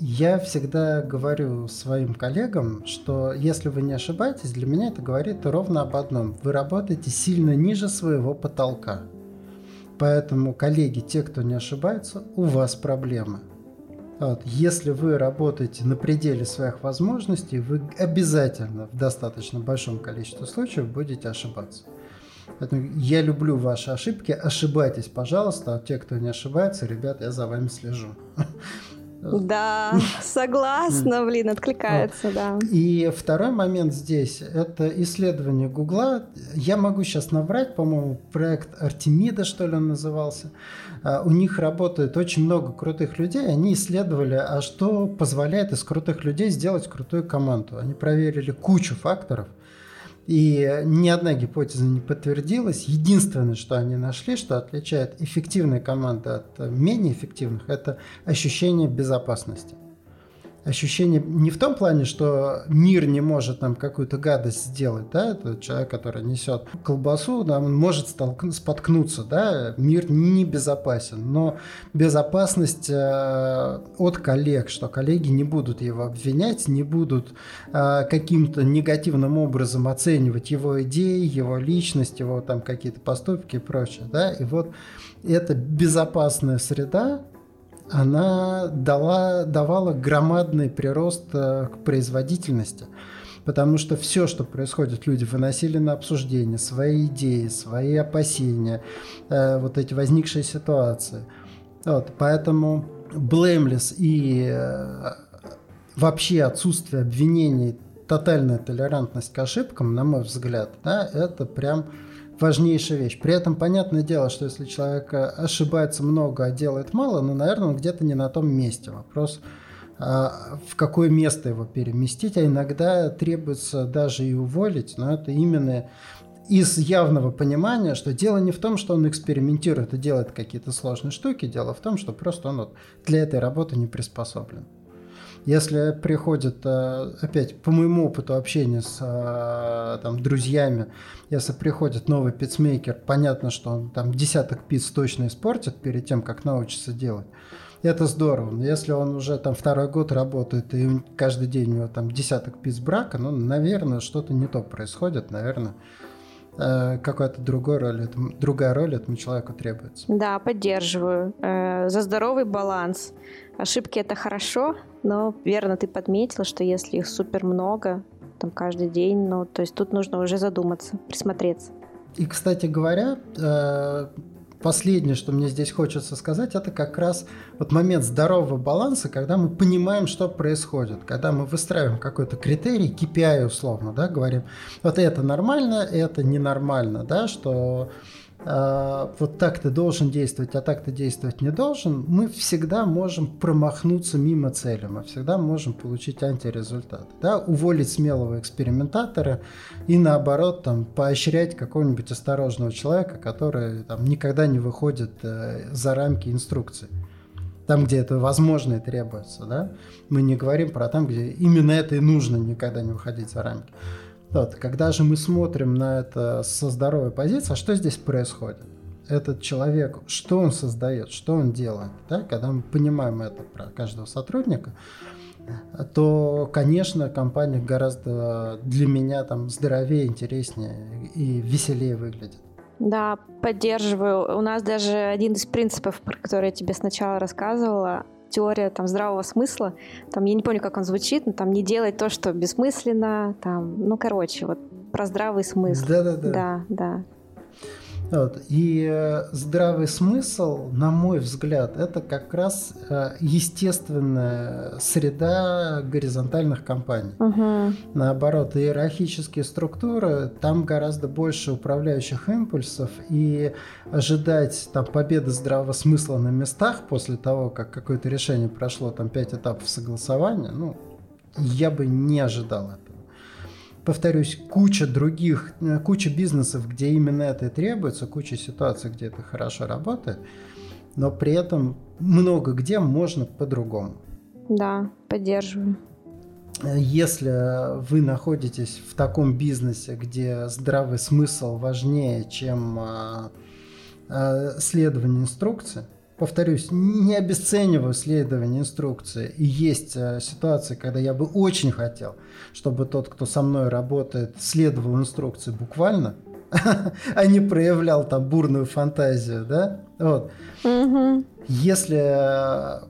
я всегда говорю своим коллегам, что если вы не ошибаетесь, для меня это говорит ровно об одном. Вы работаете сильно ниже своего потолка. Поэтому, коллеги, те, кто не ошибается, у вас проблемы. Вот. Если вы работаете на пределе своих возможностей, вы обязательно в достаточно большом количестве случаев будете ошибаться. Поэтому я люблю ваши ошибки. Ошибайтесь, пожалуйста. А те, кто не ошибается, ребят, я за вами слежу. Да, согласна, блин, откликается, да. И второй момент здесь – это исследование Гугла. Я могу сейчас наврать, по-моему, проект Артемида, что ли, он назывался. А, у них работает очень много крутых людей. Они исследовали, а что позволяет из крутых людей сделать крутую команду. Они проверили кучу факторов – и ни одна гипотеза не подтвердилась. Единственное, что они нашли, что отличает эффективные команды от менее эффективных, это ощущение безопасности ощущение не в том плане, что мир не может нам какую-то гадость сделать, да, это человек, который несет колбасу, да, он может споткнуться, да, мир не безопасен, но безопасность э, от коллег, что коллеги не будут его обвинять, не будут э, каким-то негативным образом оценивать его идеи, его личность, его там какие-то поступки и прочее, да, и вот эта безопасная среда, она дала, давала громадный прирост э, к производительности. Потому что все, что происходит, люди выносили на обсуждение свои идеи, свои опасения, э, вот эти возникшие ситуации. Вот, поэтому blameless и э, вообще отсутствие обвинений, тотальная толерантность к ошибкам, на мой взгляд, да, это прям важнейшая вещь. При этом понятное дело, что если человек э, ошибается много, а делает мало, ну, наверное, он где-то не на том месте. Вопрос, а, в какое место его переместить, а иногда требуется даже и уволить, но это именно из явного понимания, что дело не в том, что он экспериментирует и делает какие-то сложные штуки, дело в том, что просто он вот для этой работы не приспособлен. Если приходит, э, опять по моему опыту общения с э, там, друзьями, если приходит новый пиццмейкер, понятно, что он там десяток пиц точно испортит перед тем, как научится делать. Это здорово. Если он уже там второй год работает, и каждый день у него там десяток пиц брака, ну, наверное, что-то не то происходит, наверное, э, какая-то другая роль, другая роль этому человеку требуется. Да, поддерживаю. За здоровый баланс. Ошибки это хорошо, но верно ты подметила, что если их супер много, там каждый день, ну, то есть тут нужно уже задуматься, присмотреться. И, кстати говоря, э, последнее, что мне здесь хочется сказать, это как раз вот момент здорового баланса, когда мы понимаем, что происходит, когда мы выстраиваем какой-то критерий, KPI условно, да, говорим, вот это нормально, это ненормально, да, что а, вот так ты должен действовать, а так ты действовать не должен, мы всегда можем промахнуться мимо цели, мы всегда можем получить антирезультат. Да? Уволить смелого экспериментатора и наоборот там, поощрять какого-нибудь осторожного человека, который там, никогда не выходит э, за рамки инструкции. Там, где это возможно и требуется. Да? Мы не говорим про там, где именно это и нужно никогда не выходить за рамки. Вот, когда же мы смотрим на это со здоровой позиции, а что здесь происходит? Этот человек, что он создает, что он делает, да? когда мы понимаем это про каждого сотрудника, то, конечно, компания гораздо для меня там здоровее, интереснее и веселее выглядит. Да, поддерживаю. У нас даже один из принципов, про который я тебе сначала рассказывала, теория там здравого смысла, там, я не помню, как он звучит, но там не делать то, что бессмысленно, там, ну, короче, вот про здравый смысл. Да-да-да. Да, да. Вот. И э, здравый смысл, на мой взгляд, это как раз э, естественная среда горизонтальных компаний. Угу. Наоборот, иерархические структуры, там гораздо больше управляющих импульсов, и ожидать там, победы здравого смысла на местах после того, как какое-то решение прошло там пять этапов согласования, ну, я бы не ожидал этого повторюсь, куча других, э, куча бизнесов, где именно это и требуется, куча ситуаций, где это хорошо работает, но при этом много где можно по-другому. Да, поддерживаю. Если вы находитесь в таком бизнесе, где здравый смысл важнее, чем а, а, следование инструкции, повторюсь, не обесцениваю следование инструкции. И есть э, ситуации, когда я бы очень хотел, чтобы тот, кто со мной работает, следовал инструкции буквально, а не проявлял там бурную фантазию, да? Вот. Если а,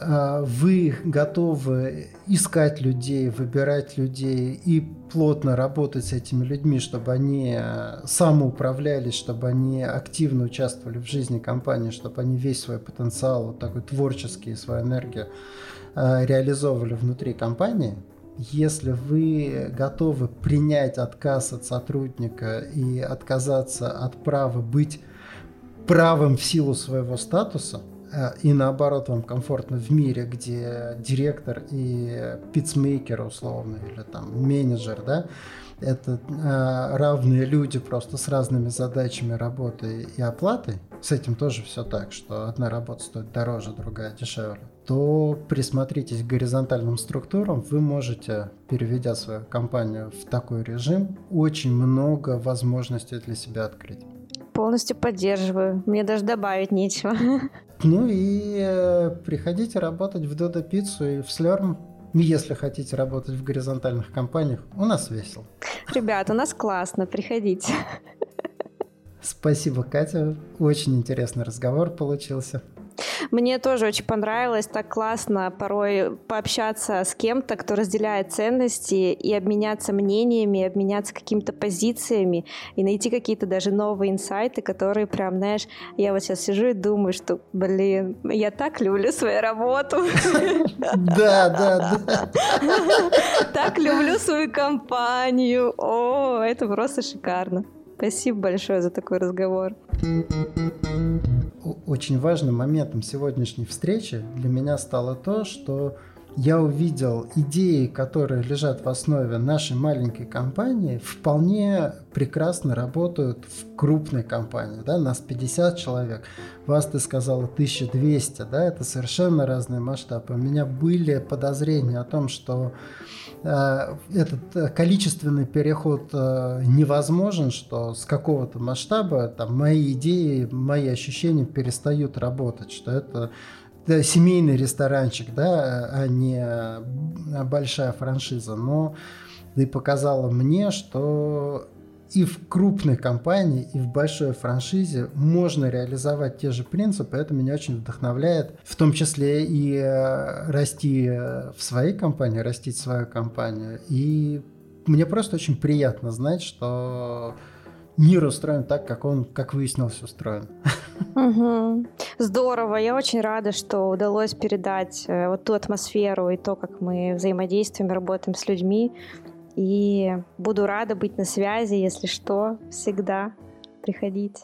вы готовы искать людей, выбирать людей и плотно работать с этими людьми, чтобы они а, самоуправлялись, чтобы они активно участвовали в жизни компании, чтобы они весь свой потенциал, вот такой творческий, свою энергию а, реализовывали внутри компании, если вы готовы принять отказ от сотрудника и отказаться от права быть правым в силу своего статуса – и наоборот вам комфортно в мире, где директор и пиццмейкер условно, или там менеджер, да, это э, равные люди просто с разными задачами работы и оплатой, с этим тоже все так, что одна работа стоит дороже, другая дешевле, то присмотритесь к горизонтальным структурам, вы можете, переведя свою компанию в такой режим, очень много возможностей для себя открыть. Полностью поддерживаю. Мне даже добавить нечего. Ну и э, приходите работать в Dodo Пиццу и в Slurm, если хотите работать в горизонтальных компаниях. У нас весело. Ребят, у нас классно, приходите. Спасибо, Катя. Очень интересный разговор получился. Мне тоже очень понравилось, так классно порой пообщаться с кем-то, кто разделяет ценности и обменяться мнениями, обменяться какими-то позициями и найти какие-то даже новые инсайты, которые прям, знаешь, я вот сейчас сижу и думаю, что, блин, я так люблю свою работу. Да, да, да. Так люблю свою компанию. О, это просто шикарно. Спасибо большое за такой разговор. Очень важным моментом сегодняшней встречи для меня стало то, что я увидел идеи, которые лежат в основе нашей маленькой компании, вполне прекрасно работают в крупной компании. Да? Нас 50 человек, вас, ты сказала, 1200. Да? Это совершенно разные масштабы. У меня были подозрения о том, что э, этот э, количественный переход э, невозможен, что с какого-то масштаба там, мои идеи, мои ощущения перестают работать, что это да, семейный ресторанчик, да, а не большая франшиза. Но ты показала мне, что и в крупной компании, и в большой франшизе можно реализовать те же принципы. Это меня очень вдохновляет, в том числе и э, расти в своей компании, растить свою компанию. И мне просто очень приятно знать, что мир устроен так, как он, как выяснилось, устроен. Угу. Здорово. Я очень рада, что удалось передать э, вот ту атмосферу и то, как мы взаимодействуем, работаем с людьми. И буду рада быть на связи, если что, всегда приходите.